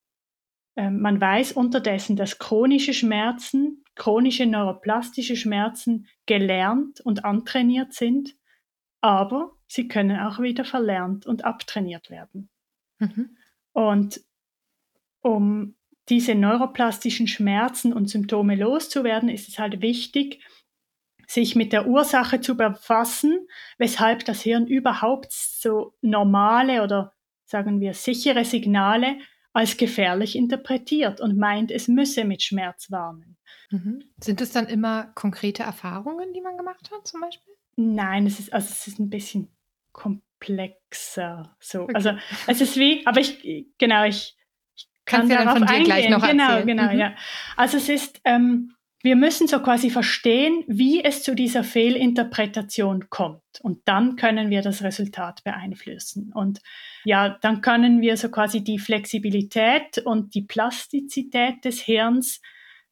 ähm, man weiß unterdessen, dass chronische Schmerzen, chronische neuroplastische Schmerzen gelernt und antrainiert sind, aber sie können auch wieder verlernt und abtrainiert werden. Mhm. Und um diese neuroplastischen Schmerzen und Symptome loszuwerden, ist es halt wichtig, sich mit der Ursache zu befassen, weshalb das Hirn überhaupt so normale oder sagen wir sichere Signale als gefährlich interpretiert und meint, es müsse mit Schmerz warnen.
Mhm. Sind es dann immer konkrete Erfahrungen, die man gemacht hat, zum Beispiel?
Nein, es ist, also es ist ein bisschen komplexer. So. Okay. Also es ist wie, aber ich, genau, ich, ich
kann Kannst darauf eingehen. Gleich noch
genau,
erzählen.
genau, mhm. ja. Also es ist, ähm, wir müssen so quasi verstehen, wie es zu dieser Fehlinterpretation kommt. Und dann können wir das Resultat beeinflussen. Und ja, dann können wir so quasi die Flexibilität und die Plastizität des Hirns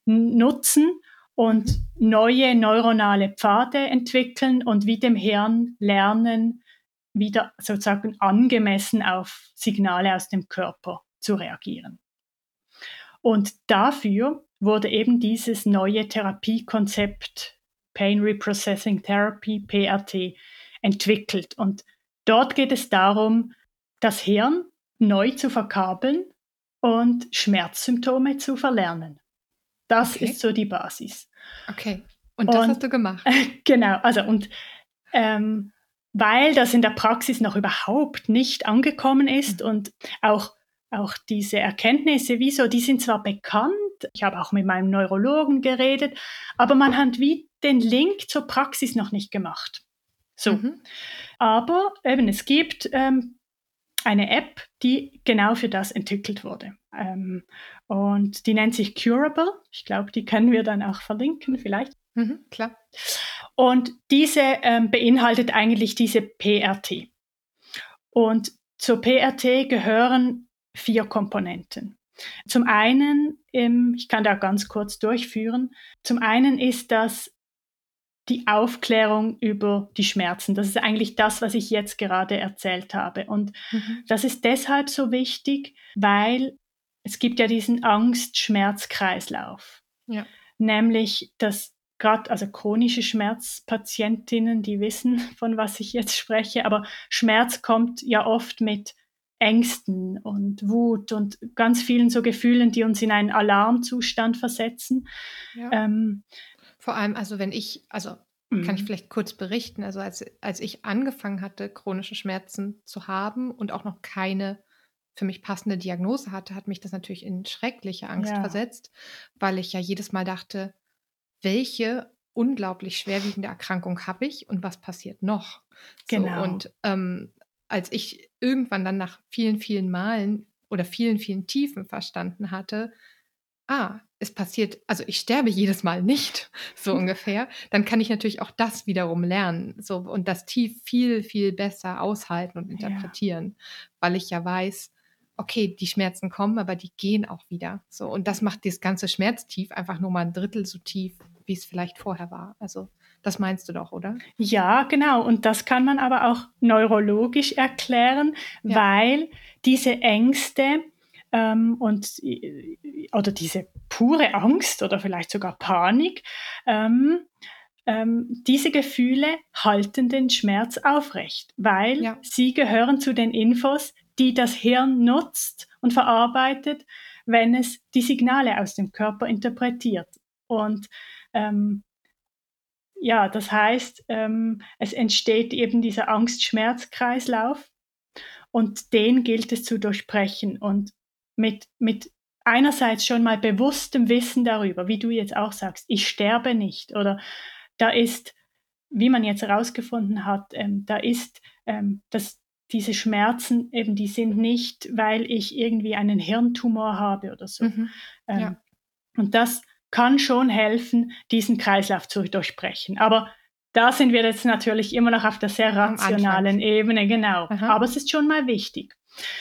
nutzen und neue neuronale Pfade entwickeln und wie dem Hirn lernen, wieder sozusagen angemessen auf Signale aus dem Körper zu reagieren. Und dafür wurde eben dieses neue Therapiekonzept Pain Reprocessing Therapy, PRT, entwickelt. Und dort geht es darum, das Hirn neu zu verkabeln und Schmerzsymptome zu verlernen. Das okay. ist so die Basis.
Okay. Und das und, hast du gemacht. [laughs]
genau. Also und ähm, weil das in der Praxis noch überhaupt nicht angekommen ist mhm. und auch auch diese Erkenntnisse, wieso, die sind zwar bekannt, ich habe auch mit meinem Neurologen geredet, aber man hat wie den Link zur Praxis noch nicht gemacht. So. Mhm. Aber eben, es gibt ähm, eine App, die genau für das entwickelt wurde. Ähm, und die nennt sich Curable. Ich glaube, die können wir dann auch verlinken, vielleicht.
Mhm, klar.
Und diese ähm, beinhaltet eigentlich diese PRT. Und zur PRT gehören vier Komponenten. Zum einen, ich kann da ganz kurz durchführen, zum einen ist das die Aufklärung über die Schmerzen. Das ist eigentlich das, was ich jetzt gerade erzählt habe. Und mhm. das ist deshalb so wichtig, weil es gibt ja diesen Angst-Schmerz-Kreislauf. Ja. Nämlich, dass gerade, also chronische Schmerzpatientinnen, die wissen, [laughs] von was ich jetzt spreche, aber Schmerz kommt ja oft mit Ängsten und Wut und ganz vielen so Gefühlen, die uns in einen Alarmzustand versetzen.
Ja. Ähm, Vor allem, also wenn ich, also kann ich mhm. vielleicht kurz berichten, also als, als ich angefangen hatte, chronische Schmerzen zu haben und auch noch keine für mich passende Diagnose hatte, hat mich das natürlich in schreckliche Angst ja. versetzt, weil ich ja jedes Mal dachte, welche unglaublich schwerwiegende Erkrankung habe ich und was passiert noch?
Genau.
So, und ähm, als ich irgendwann dann nach vielen, vielen Malen oder vielen, vielen Tiefen verstanden hatte, ah, es passiert, also ich sterbe jedes Mal nicht, [laughs] so ungefähr, dann kann ich natürlich auch das wiederum lernen so, und das Tief viel, viel besser aushalten und interpretieren, ja. weil ich ja weiß, okay, die Schmerzen kommen, aber die gehen auch wieder. So, und das macht das ganze Schmerztief einfach nur mal ein Drittel so tief, wie es vielleicht vorher war. Also das meinst du doch, oder?
Ja, genau. Und das kann man aber auch neurologisch erklären, ja. weil diese Ängste ähm, und oder diese pure Angst oder vielleicht sogar Panik, ähm, ähm, diese Gefühle halten den Schmerz aufrecht, weil ja. sie gehören zu den Infos, die das Hirn nutzt und verarbeitet, wenn es die Signale aus dem Körper interpretiert. Und ähm, ja, das heißt, ähm, es entsteht eben dieser Angst-Schmerz-Kreislauf und den gilt es zu durchbrechen und mit, mit einerseits schon mal bewusstem Wissen darüber, wie du jetzt auch sagst, ich sterbe nicht oder da ist, wie man jetzt herausgefunden hat, ähm, da ist, ähm, dass diese Schmerzen eben, die sind nicht, weil ich irgendwie einen Hirntumor habe oder so. Mhm, ja. Ähm, und das kann schon helfen, diesen Kreislauf zu durchbrechen. Aber da sind wir jetzt natürlich immer noch auf der sehr rationalen Ebene, genau. Aha. Aber es ist schon mal wichtig.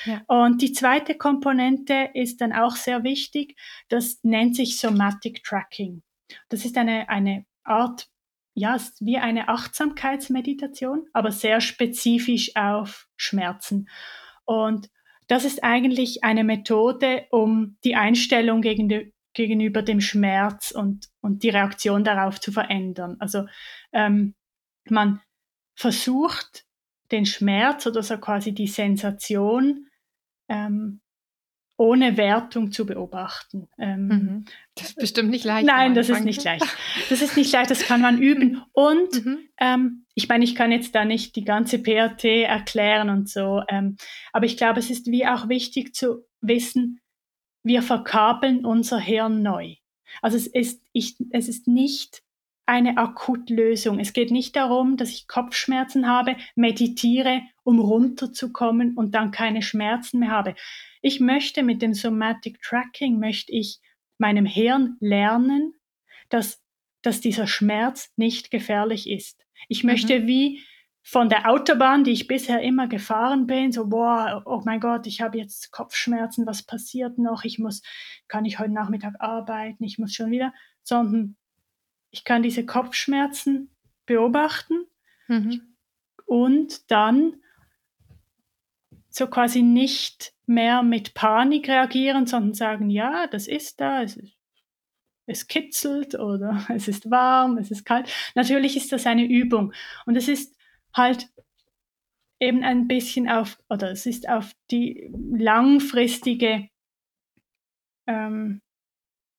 Ja. Und die zweite Komponente ist dann auch sehr wichtig. Das nennt sich Somatic Tracking. Das ist eine, eine Art, ja, wie eine Achtsamkeitsmeditation, aber sehr spezifisch auf Schmerzen. Und das ist eigentlich eine Methode, um die Einstellung gegen die, gegenüber dem Schmerz und, und die Reaktion darauf zu verändern. Also ähm, man versucht den Schmerz oder so quasi die Sensation ähm, ohne Wertung zu beobachten. Ähm,
mhm. Das ist bestimmt nicht leicht.
Nein, das ist nicht leicht. Das ist nicht leicht, das kann man [laughs] üben. Und mhm. ähm, ich meine, ich kann jetzt da nicht die ganze PRT erklären und so, ähm, aber ich glaube, es ist wie auch wichtig zu wissen, wir verkabeln unser Hirn neu. Also es ist, ich, es ist nicht eine Akutlösung. Es geht nicht darum, dass ich Kopfschmerzen habe, meditiere, um runterzukommen und dann keine Schmerzen mehr habe. Ich möchte mit dem Somatic Tracking, möchte ich meinem Hirn lernen, dass, dass dieser Schmerz nicht gefährlich ist. Ich mhm. möchte mhm. wie von der Autobahn, die ich bisher immer gefahren bin, so, boah, oh mein Gott, ich habe jetzt Kopfschmerzen, was passiert noch? Ich muss, kann ich heute Nachmittag arbeiten? Ich muss schon wieder, sondern ich kann diese Kopfschmerzen beobachten mhm. und dann so quasi nicht mehr mit Panik reagieren, sondern sagen, ja, das ist da, es, es kitzelt oder [laughs] es ist warm, es ist kalt. Natürlich ist das eine Übung und es ist halt eben ein bisschen auf, oder es ist auf die langfristige ähm,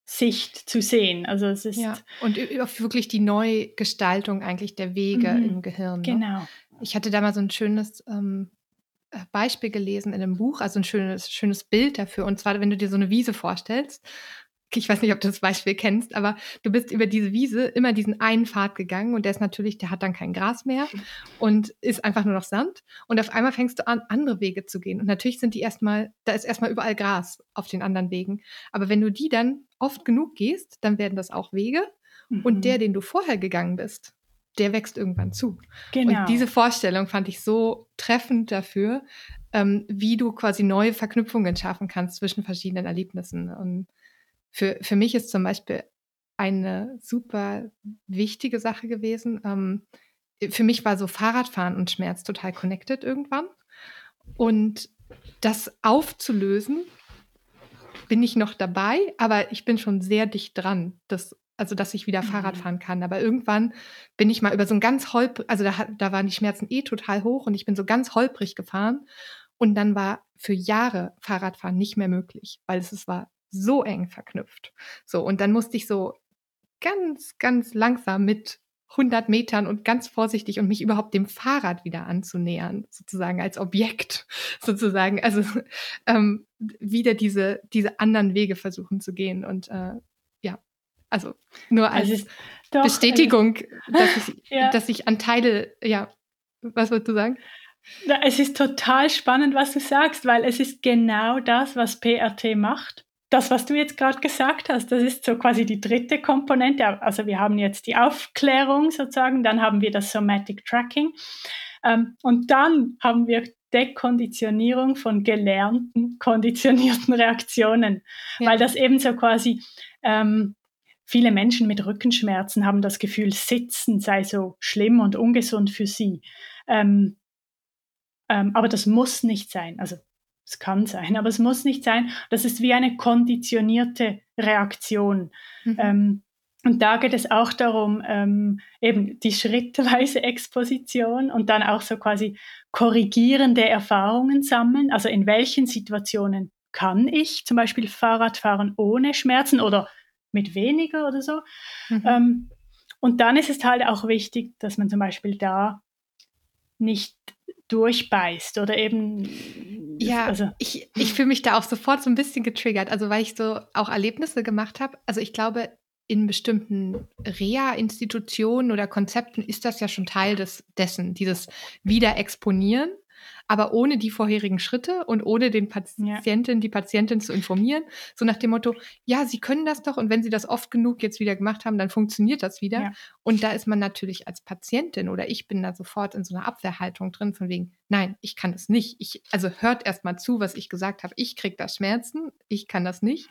Sicht zu sehen. Also es ist
ja, und auf wirklich die Neugestaltung eigentlich der Wege mhm, im Gehirn.
Ne? Genau.
Ich hatte da mal so ein schönes ähm, äh, Beispiel gelesen in einem Buch, also ein schönes, schönes Bild dafür. Und zwar, wenn du dir so eine Wiese vorstellst ich weiß nicht, ob du das Beispiel kennst, aber du bist über diese Wiese immer diesen einen Pfad gegangen und der ist natürlich, der hat dann kein Gras mehr [laughs] und ist einfach nur noch Sand. Und auf einmal fängst du an, andere Wege zu gehen. Und natürlich sind die erstmal, da ist erstmal überall Gras auf den anderen Wegen. Aber wenn du die dann oft genug gehst, dann werden das auch Wege. Mhm. Und der, den du vorher gegangen bist, der wächst irgendwann zu. Genau. Und diese Vorstellung fand ich so treffend dafür, ähm, wie du quasi neue Verknüpfungen schaffen kannst zwischen verschiedenen Erlebnissen. Und für, für mich ist zum Beispiel eine super wichtige Sache gewesen. Ähm, für mich war so Fahrradfahren und Schmerz total connected irgendwann. Und das aufzulösen, bin ich noch dabei, aber ich bin schon sehr dicht dran, dass, also dass ich wieder mhm. Fahrrad fahren kann. Aber irgendwann bin ich mal über so ein ganz holprig, also da, da waren die Schmerzen eh total hoch und ich bin so ganz holprig gefahren. Und dann war für Jahre Fahrradfahren nicht mehr möglich, weil es, es war so eng verknüpft. So, und dann musste ich so ganz, ganz langsam mit 100 Metern und ganz vorsichtig und mich überhaupt dem Fahrrad wieder anzunähern, sozusagen als Objekt, [laughs] sozusagen, also ähm, wieder diese, diese anderen Wege versuchen zu gehen und äh, ja, also nur als also, doch, Bestätigung, also, dass, [laughs] ich, ja. dass ich an Teile, ja, was würdest du sagen?
Es ist total spannend, was du sagst, weil es ist genau das, was PRT macht das, was du jetzt gerade gesagt hast, das ist so quasi die dritte Komponente. Also wir haben jetzt die Aufklärung sozusagen, dann haben wir das Somatic Tracking ähm, und dann haben wir Dekonditionierung von gelernten, konditionierten [laughs] Reaktionen, ja. weil das eben so quasi ähm, viele Menschen mit Rückenschmerzen haben das Gefühl, Sitzen sei so schlimm und ungesund für sie. Ähm, ähm, aber das muss nicht sein. Also es kann sein, aber es muss nicht sein. Das ist wie eine konditionierte Reaktion. Mhm. Ähm, und da geht es auch darum, ähm, eben die schrittweise Exposition und dann auch so quasi korrigierende Erfahrungen sammeln. Also in welchen Situationen kann ich zum Beispiel Fahrrad fahren ohne Schmerzen oder mit weniger oder so. Mhm. Ähm, und dann ist es halt auch wichtig, dass man zum Beispiel da nicht durchbeißt oder eben.
Ja, also. ich, ich fühle mich da auch sofort so ein bisschen getriggert, also weil ich so auch Erlebnisse gemacht habe. Also ich glaube, in bestimmten Reha-Institutionen oder Konzepten ist das ja schon Teil des, dessen, dieses Wiederexponieren aber ohne die vorherigen Schritte und ohne den Patienten, ja. die Patientin zu informieren. So nach dem Motto, ja, Sie können das doch und wenn Sie das oft genug jetzt wieder gemacht haben, dann funktioniert das wieder. Ja. Und da ist man natürlich als Patientin oder ich bin da sofort in so einer Abwehrhaltung drin, von wegen, nein, ich kann das nicht. Ich, also hört erst mal zu, was ich gesagt habe. Ich kriege da Schmerzen, ich kann das nicht.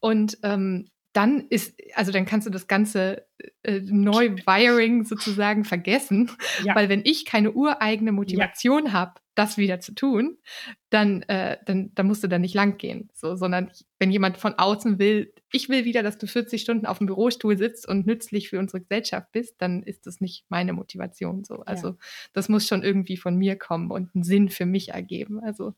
Und ähm, dann ist, also dann kannst du das ganze äh, Neuwiring sozusagen vergessen, [laughs] ja. weil wenn ich keine ureigene Motivation ja. habe, das wieder zu tun, dann, äh, dann, dann musst du da nicht lang gehen. So, sondern wenn jemand von außen will, ich will wieder, dass du 40 Stunden auf dem Bürostuhl sitzt und nützlich für unsere Gesellschaft bist, dann ist das nicht meine Motivation. So, also ja. das muss schon irgendwie von mir kommen und einen Sinn für mich ergeben. Also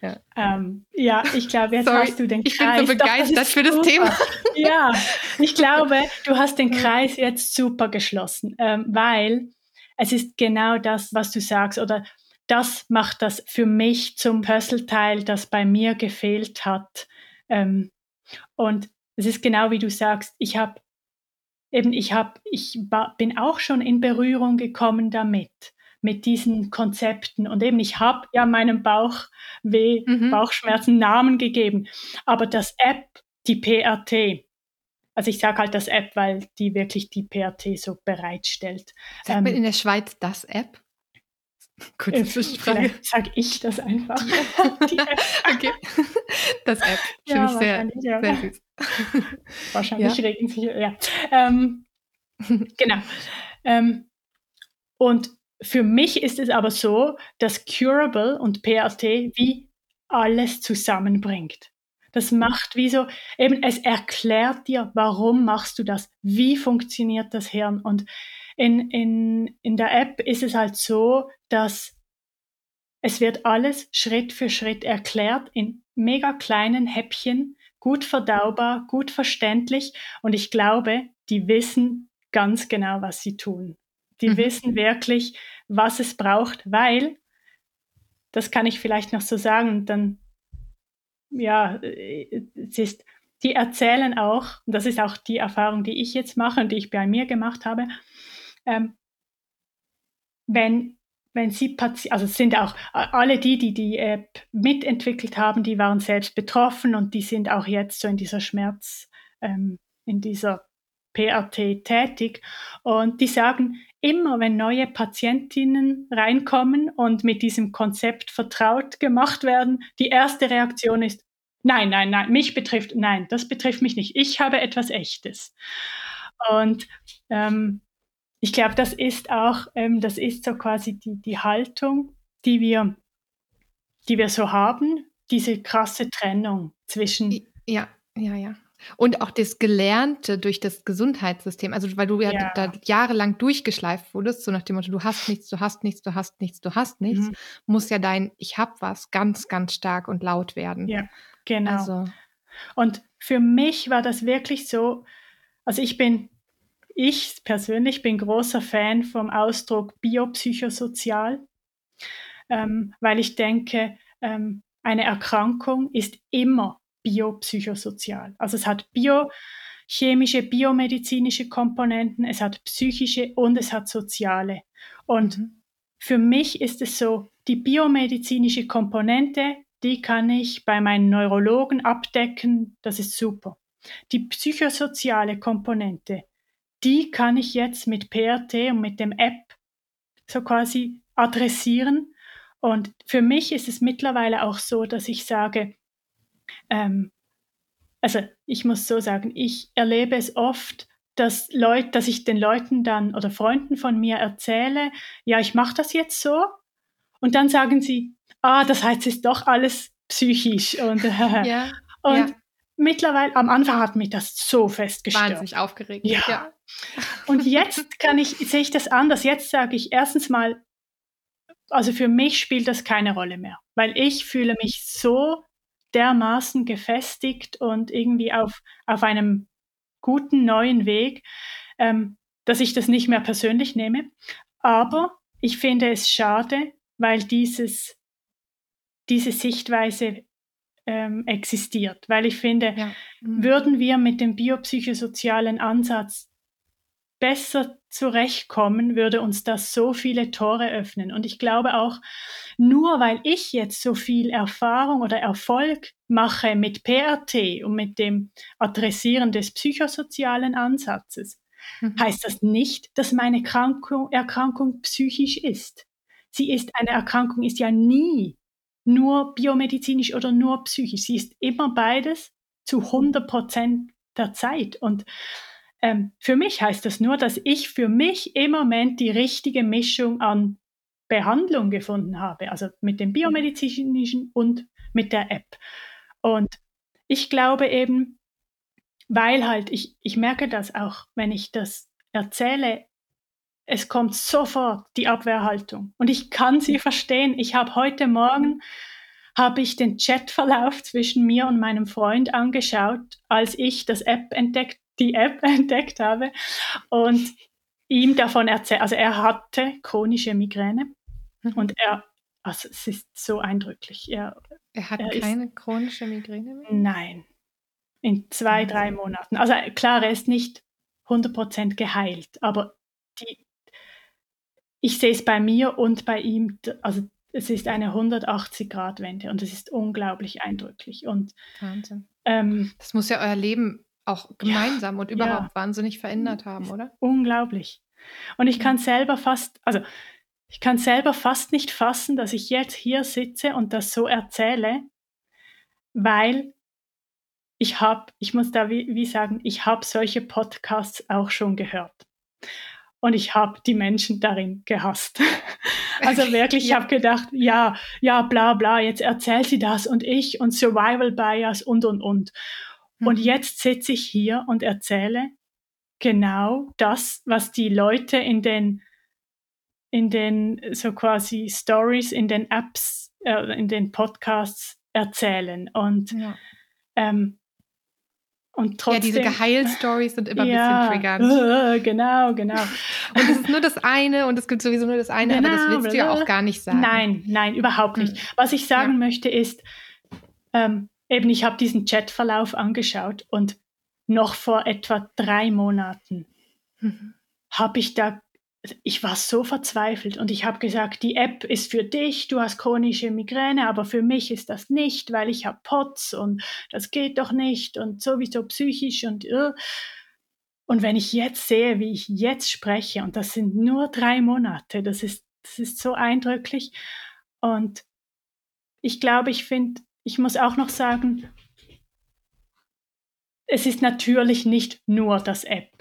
ja. Ähm, ja, ich glaube, jetzt Sorry, hast du den
Kreis. Ich bin so begeistert für das super. Thema.
Ja, [laughs] ich glaube, du hast den Kreis jetzt super geschlossen, ähm, weil es ist genau das, was du sagst, oder das macht das für mich zum Puzzleteil, das bei mir gefehlt hat. Ähm, und es ist genau wie du sagst, ich habe eben ich habe, ich bin auch schon in Berührung gekommen damit, mit diesen Konzepten. Und eben ich habe ja meinem Bauchweh, mhm. Bauchschmerzen Namen gegeben. Aber das App, die PRT, also ich sage halt das App, weil die wirklich die PRT so bereitstellt.
Sagt ähm, man in der Schweiz das App? [laughs]
Kurze äh, Zwischenfrage. Sag ich das einfach.
Die [laughs] App. okay. [laughs] Das App. Finde ja, ich sehr, ja. sehr süß.
Wahrscheinlich ja. regen sich, ja. Ähm, genau. Ähm, und für mich ist es aber so, dass Curable und PRT wie alles zusammenbringt. Das macht wie so, eben es erklärt dir, warum machst du das, wie funktioniert das Hirn. Und in, in, in der App ist es halt so, dass es wird alles Schritt für Schritt erklärt in mega kleinen Häppchen, gut verdaubar, gut verständlich. Und ich glaube, die wissen ganz genau, was sie tun. Die mhm. wissen wirklich, was es braucht, weil, das kann ich vielleicht noch so sagen, dann, ja, es ist, die erzählen auch, und das ist auch die Erfahrung, die ich jetzt mache und die ich bei mir gemacht habe, ähm, wenn wenn sie also es sind auch alle die, die die App mitentwickelt haben, die waren selbst betroffen und die sind auch jetzt so in dieser Schmerz, ähm, in dieser PRT tätig und die sagen, immer wenn neue Patientinnen reinkommen und mit diesem Konzept vertraut gemacht werden, die erste Reaktion ist, nein, nein, nein, mich betrifft, nein, das betrifft mich nicht, ich habe etwas Echtes. Und ähm, ich glaube, das ist auch, ähm, das ist so quasi die, die Haltung, die wir, die wir so haben, diese krasse Trennung zwischen.
Ja, ja, ja. Und auch das Gelernte durch das Gesundheitssystem, also weil du ja, ja. da jahrelang durchgeschleift wurdest, so nach dem Motto, du hast nichts, du hast nichts, du hast nichts, du hast nichts, mhm. muss ja dein Ich hab was ganz, ganz stark und laut werden.
Ja, genau. Also. Und für mich war das wirklich so, also ich bin ich persönlich bin großer Fan vom Ausdruck biopsychosozial, ähm, weil ich denke, ähm, eine Erkrankung ist immer biopsychosozial. Also es hat biochemische, biomedizinische Komponenten, es hat psychische und es hat soziale. Und mhm. für mich ist es so, die biomedizinische Komponente, die kann ich bei meinen Neurologen abdecken, das ist super. Die psychosoziale Komponente, die kann ich jetzt mit PRT und mit dem App so quasi adressieren. Und für mich ist es mittlerweile auch so, dass ich sage, ähm, also ich muss so sagen, ich erlebe es oft, dass Leute, dass ich den Leuten dann oder Freunden von mir erzähle, ja, ich mache das jetzt so. Und dann sagen sie, ah, das heißt, es ist doch alles psychisch. Und, [laughs] ja, und ja mittlerweile, am Anfang hat mich das so festgestellt.
Wahnsinnig aufgeregt.
Ja. ja. Und jetzt kann ich, sehe ich das anders. Jetzt sage ich erstens mal, also für mich spielt das keine Rolle mehr, weil ich fühle mich so dermaßen gefestigt und irgendwie auf, auf einem guten neuen Weg, ähm, dass ich das nicht mehr persönlich nehme. Aber ich finde es schade, weil dieses, diese Sichtweise ähm, existiert. Weil ich finde, ja. mhm. würden wir mit dem biopsychosozialen Ansatz besser zurechtkommen, würde uns das so viele Tore öffnen. Und ich glaube auch, nur weil ich jetzt so viel Erfahrung oder Erfolg mache mit PRT und mit dem Adressieren des psychosozialen Ansatzes, mhm. heißt das nicht, dass meine Krankung, Erkrankung psychisch ist. Sie ist, eine Erkrankung ist ja nie nur biomedizinisch oder nur psychisch. Sie ist immer beides zu 100 Prozent der Zeit. Und ähm, für mich heißt das nur, dass ich für mich im Moment die richtige Mischung an Behandlung gefunden habe, also mit dem biomedizinischen und mit der App. Und ich glaube eben, weil halt, ich, ich merke das auch, wenn ich das erzähle, es kommt sofort die Abwehrhaltung. Und ich kann sie verstehen. Ich habe heute Morgen habe ich den Chatverlauf zwischen mir und meinem Freund angeschaut, als ich das App entdeckt, die App [laughs] entdeckt habe und ihm davon erzählt. Also er hatte chronische Migräne mhm. und er, also es ist so eindrücklich.
Er, er hat er keine ist, chronische Migräne mehr?
Nein. In zwei, drei Monaten. Also klar, er ist nicht 100% geheilt. Aber die, ich sehe es bei mir und bei ihm, also es ist eine 180-Grad-Wende und es ist unglaublich eindrücklich. Und,
Wahnsinn. Ähm, das muss ja euer Leben auch gemeinsam ja, und überhaupt ja, wahnsinnig verändert haben, oder?
Unglaublich. Und ich kann selber fast, also ich kann selber fast nicht fassen, dass ich jetzt hier sitze und das so erzähle, weil ich habe, ich muss da wie, wie sagen, ich habe solche Podcasts auch schon gehört. Und ich habe die Menschen darin gehasst. [laughs] also wirklich, ich habe gedacht, ja, ja, bla bla, jetzt erzählt sie das und ich und Survival Bias und und und. Mhm. Und jetzt sitze ich hier und erzähle genau das, was die Leute in den in den so quasi Stories, in den Apps, äh, in den Podcasts erzählen. Und ja. ähm, und trotzdem,
ja, diese Geheil-Stories sind immer
ja,
ein bisschen triggernd. [laughs]
genau, genau.
und es ist nur das eine und es gibt sowieso nur das eine, genau, aber das genau, willst du ja auch gar nicht sagen.
Nein, nein, überhaupt nicht. Hm. Was ich sagen ja. möchte ist, ähm, eben ich habe diesen Chatverlauf angeschaut und noch vor etwa drei Monaten mhm. habe ich da ich war so verzweifelt und ich habe gesagt, die App ist für dich, du hast chronische Migräne, aber für mich ist das nicht, weil ich habe POTS und das geht doch nicht und sowieso psychisch und uh. und wenn ich jetzt sehe, wie ich jetzt spreche und das sind nur drei Monate, das ist das ist so eindrücklich und ich glaube, ich finde, ich muss auch noch sagen, es ist natürlich nicht nur das App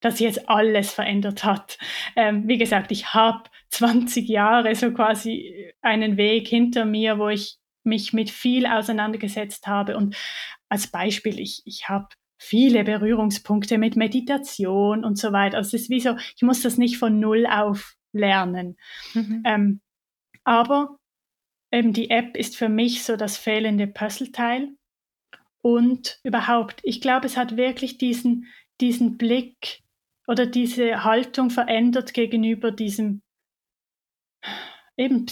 das jetzt alles verändert hat. Ähm, wie gesagt, ich habe 20 Jahre so quasi einen Weg hinter mir, wo ich mich mit viel auseinandergesetzt habe. Und als Beispiel, ich, ich habe viele Berührungspunkte mit Meditation und so weiter. Also es ist wie so, ich muss das nicht von Null auf lernen. Mhm. Ähm, aber eben die App ist für mich so das fehlende Puzzleteil. Und überhaupt, ich glaube, es hat wirklich diesen, diesen Blick oder diese Haltung verändert gegenüber diesem eben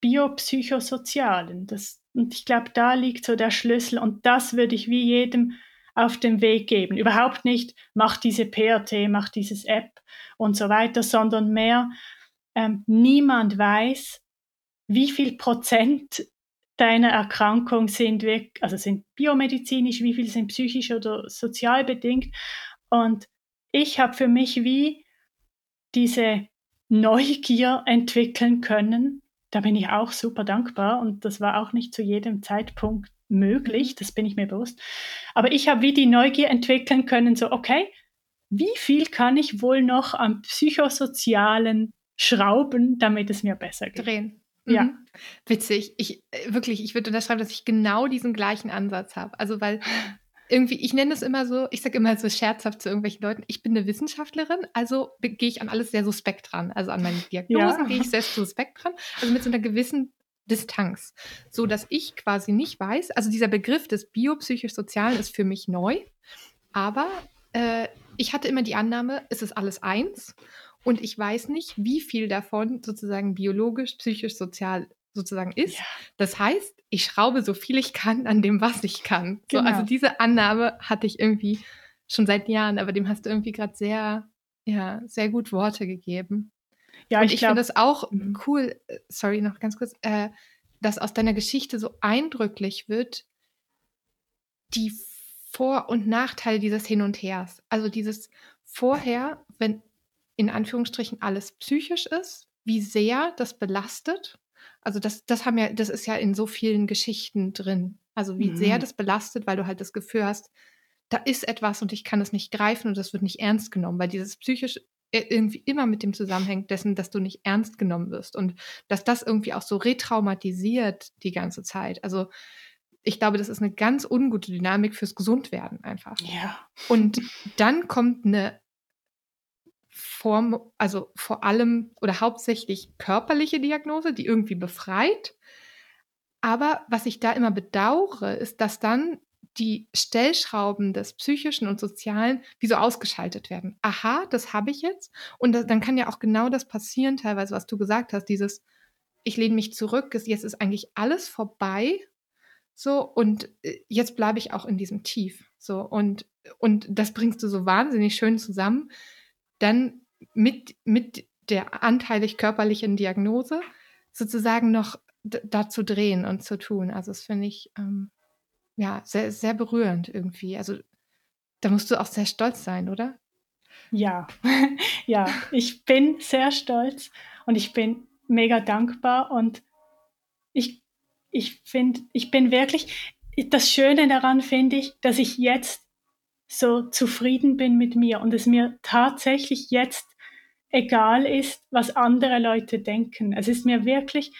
biopsychosozialen. Das, und ich glaube, da liegt so der Schlüssel und das würde ich wie jedem auf den Weg geben. Überhaupt nicht, mach diese PRT, mach dieses App und so weiter, sondern mehr, ähm, niemand weiß, wie viel Prozent deiner Erkrankung sind, also sind biomedizinisch, wie viel sind psychisch oder sozial bedingt. Und ich habe für mich wie diese Neugier entwickeln können. Da bin ich auch super dankbar und das war auch nicht zu jedem Zeitpunkt möglich, das bin ich mir bewusst. Aber ich habe wie die Neugier entwickeln können, so, okay, wie viel kann ich wohl noch am psychosozialen schrauben, damit es mir besser geht?
Drehen. Ja. Mhm. Witzig. Ich äh, wirklich, ich würde unterschreiben, dass ich genau diesen gleichen Ansatz habe. Also, weil irgendwie, ich nenne es immer so, ich sage immer so scherzhaft zu irgendwelchen Leuten, ich bin eine Wissenschaftlerin, also gehe ich an alles sehr suspekt dran. Also an meine Diagnosen ja. gehe ich sehr suspekt dran, also mit so einer gewissen Distanz, so dass ich quasi nicht weiß, also dieser Begriff des biopsychisch-sozialen ist für mich neu, aber äh, ich hatte immer die Annahme, es ist alles eins und ich weiß nicht, wie viel davon sozusagen biologisch, psychisch, sozial sozusagen ist. Ja. Das heißt, ich schraube so viel ich kann an dem, was ich kann. Genau. So, also genau. diese Annahme hatte ich irgendwie schon seit Jahren, aber dem hast du irgendwie gerade sehr, ja, sehr gut Worte gegeben. Ja, und ich, ich finde es auch mhm. cool, äh, sorry, noch ganz kurz, äh, dass aus deiner Geschichte so eindrücklich wird, die Vor- und Nachteile dieses Hin und Hers. Also dieses vorher, wenn in Anführungsstrichen alles psychisch ist, wie sehr das belastet also das, das haben ja, das ist ja in so vielen Geschichten drin. Also wie mhm. sehr das belastet, weil du halt das Gefühl hast, da ist etwas und ich kann es nicht greifen und das wird nicht ernst genommen, weil dieses psychisch irgendwie immer mit dem zusammenhängt dessen, dass du nicht ernst genommen wirst und dass das irgendwie auch so retraumatisiert die ganze Zeit. Also ich glaube, das ist eine ganz ungute Dynamik fürs Gesundwerden einfach.
Ja.
Und dann kommt eine Form, also vor allem oder hauptsächlich körperliche Diagnose, die irgendwie befreit. Aber was ich da immer bedauere, ist, dass dann die Stellschrauben des psychischen und sozialen wie so ausgeschaltet werden. Aha, das habe ich jetzt. Und das, dann kann ja auch genau das passieren, teilweise, was du gesagt hast, dieses, ich lehne mich zurück, jetzt ist eigentlich alles vorbei. So, und äh, jetzt bleibe ich auch in diesem Tief. So, und und das bringst du so wahnsinnig schön zusammen, dann mit, mit der anteilig körperlichen Diagnose sozusagen noch da zu drehen und zu tun. Also das finde ich ähm, ja sehr, sehr berührend irgendwie. Also da musst du auch sehr stolz sein, oder?
Ja, [laughs] ja, ich bin sehr stolz und ich bin mega dankbar und ich, ich finde, ich bin wirklich, das Schöne daran finde ich, dass ich jetzt so zufrieden bin mit mir und es mir tatsächlich jetzt egal ist, was andere Leute denken. Es ist mir wirklich,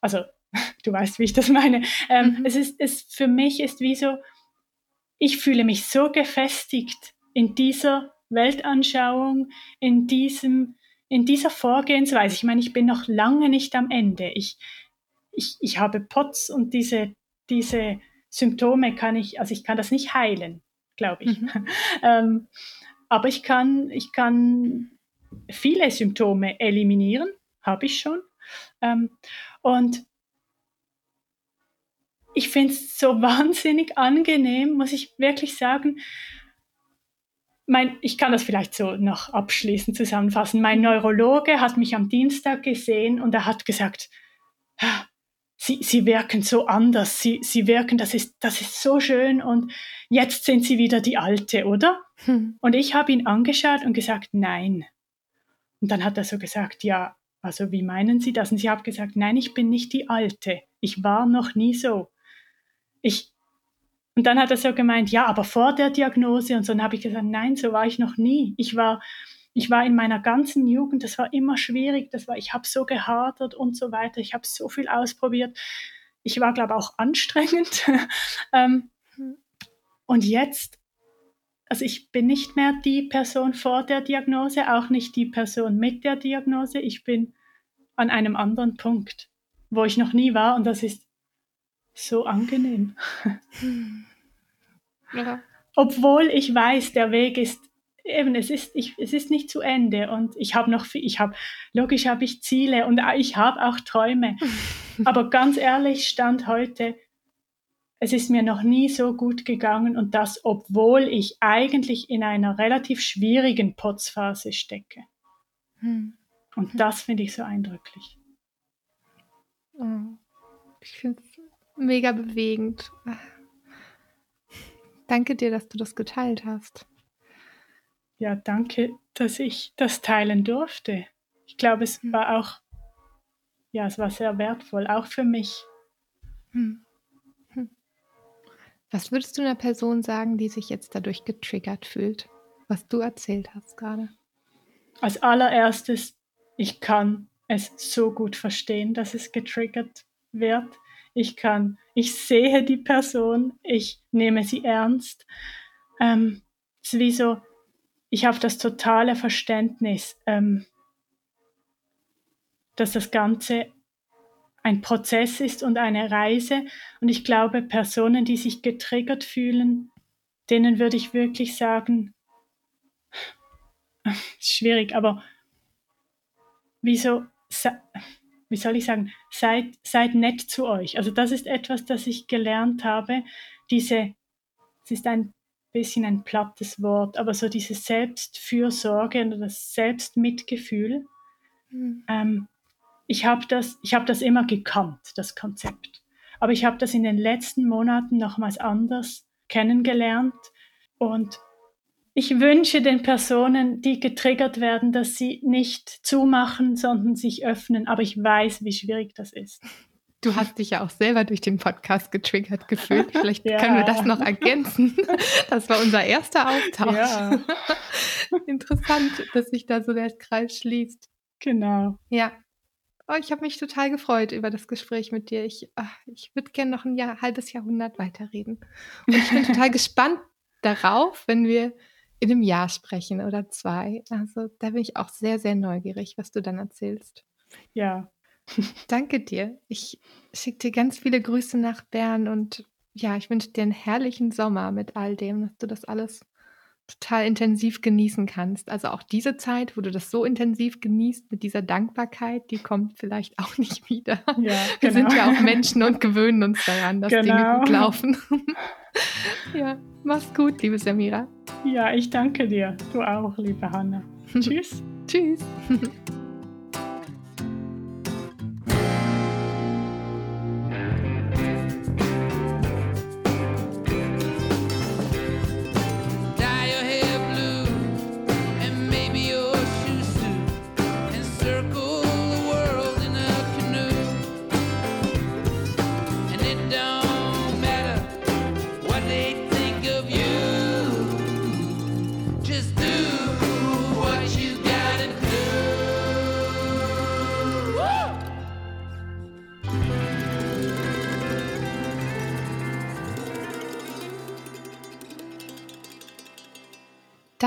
also [laughs] du weißt, wie ich das meine. Ähm, mhm. Es ist, es für mich ist wie so, ich fühle mich so gefestigt in dieser Weltanschauung, in diesem, in dieser Vorgehensweise. Ich meine, ich bin noch lange nicht am Ende. Ich, ich, ich habe POTS und diese, diese Symptome kann ich, also ich kann das nicht heilen, glaube ich. Mhm. [laughs] ähm, aber ich kann, ich kann viele Symptome eliminieren, habe ich schon. Ähm, und ich finde es so [laughs] wahnsinnig angenehm, muss ich wirklich sagen. Mein, ich kann das vielleicht so noch abschließend zusammenfassen. Mein Neurologe hat mich am Dienstag gesehen und er hat gesagt, Sie, sie wirken so anders, sie, sie wirken, das ist, das ist so schön und jetzt sind sie wieder die Alte, oder? Hm. Und ich habe ihn angeschaut und gesagt, nein. Und dann hat er so gesagt, ja, also wie meinen Sie das? Und ich habe gesagt, nein, ich bin nicht die Alte. Ich war noch nie so. Ich, und dann hat er so gemeint, ja, aber vor der Diagnose und so. Und habe ich gesagt, nein, so war ich noch nie. Ich war, ich war in meiner ganzen Jugend, das war immer schwierig, das war, ich habe so gehadert und so weiter, ich habe so viel ausprobiert. Ich war, glaube ich, auch anstrengend. [laughs] ähm, und jetzt also ich bin nicht mehr die Person vor der Diagnose, auch nicht die Person mit der Diagnose. Ich bin an einem anderen Punkt, wo ich noch nie war und das ist so angenehm. [laughs] Ja. Obwohl ich weiß, der Weg ist eben, es ist, ich, es ist nicht zu Ende und ich habe noch, ich habe, logisch habe ich Ziele und ich habe auch Träume. [laughs] Aber ganz ehrlich, Stand heute, es ist mir noch nie so gut gegangen und das, obwohl ich eigentlich in einer relativ schwierigen Potzphase stecke. Hm. Und hm. das finde ich so eindrücklich.
Oh, ich finde es mega bewegend. Danke dir, dass du das geteilt hast.
Ja, danke, dass ich das teilen durfte. Ich glaube, es hm. war auch, ja, es war sehr wertvoll, auch für mich. Hm.
Was würdest du einer Person sagen, die sich jetzt dadurch getriggert fühlt, was du erzählt hast gerade?
Als allererstes, ich kann es so gut verstehen, dass es getriggert wird. Ich kann, ich sehe die Person, ich nehme sie ernst. Ähm, es ist wie so, ich habe das totale Verständnis, ähm, dass das Ganze ein Prozess ist und eine Reise. Und ich glaube, Personen, die sich getriggert fühlen, denen würde ich wirklich sagen, [laughs] schwierig, aber wieso, wie soll ich sagen, seid, seid nett zu euch. Also das ist etwas, das ich gelernt habe. Diese, es ist ein bisschen ein plattes Wort, aber so diese Selbstfürsorge und das Selbstmitgefühl. Mhm. Ähm, ich habe das, ich hab das immer gekannt, das Konzept. Aber ich habe das in den letzten Monaten nochmals anders kennengelernt. Und ich wünsche den Personen, die getriggert werden, dass sie nicht zumachen, sondern sich öffnen. Aber ich weiß, wie schwierig das ist.
Du hast dich ja auch selber durch den Podcast getriggert gefühlt. Vielleicht [laughs] ja. können wir das noch ergänzen. [laughs] Das war unser erster Austausch. Ja. [laughs] Interessant, dass sich da so der Kreis schließt.
Genau.
Ja, Oh, ich habe mich total gefreut über das Gespräch mit dir. Ich, ach, ich würde gerne noch ein Jahr, halbes Jahrhundert weiterreden. Und ich bin total gespannt darauf, wenn wir in einem Jahr sprechen oder zwei. Also da bin ich auch sehr, sehr neugierig, was du dann erzählst.
Ja.
Danke dir. Ich schicke dir ganz viele Grüße nach Bern und ja, ich wünsche dir einen herrlichen Sommer mit all dem, dass du das alles total intensiv genießen kannst. Also auch diese Zeit, wo du das so intensiv genießt mit dieser Dankbarkeit, die kommt vielleicht [laughs] auch nicht wieder. Ja, genau. Wir sind ja auch Menschen und gewöhnen uns daran, dass genau. Dinge gut laufen. [laughs] ja, mach's gut, liebe Samira.
Ja, ich danke dir. Du auch, liebe Hanna. [laughs] Tschüss.
Tschüss.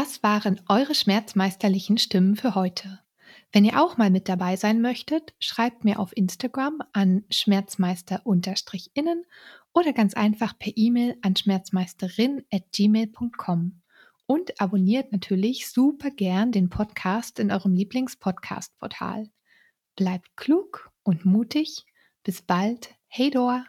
Das waren eure schmerzmeisterlichen Stimmen für heute. Wenn ihr auch mal mit dabei sein möchtet, schreibt mir auf Instagram an schmerzmeister-innen oder ganz einfach per E-Mail an schmerzmeisterin.gmail.com und abonniert natürlich super gern den Podcast in eurem Lieblingspodcast-Portal. Bleibt klug und mutig. Bis bald. Hey Dor!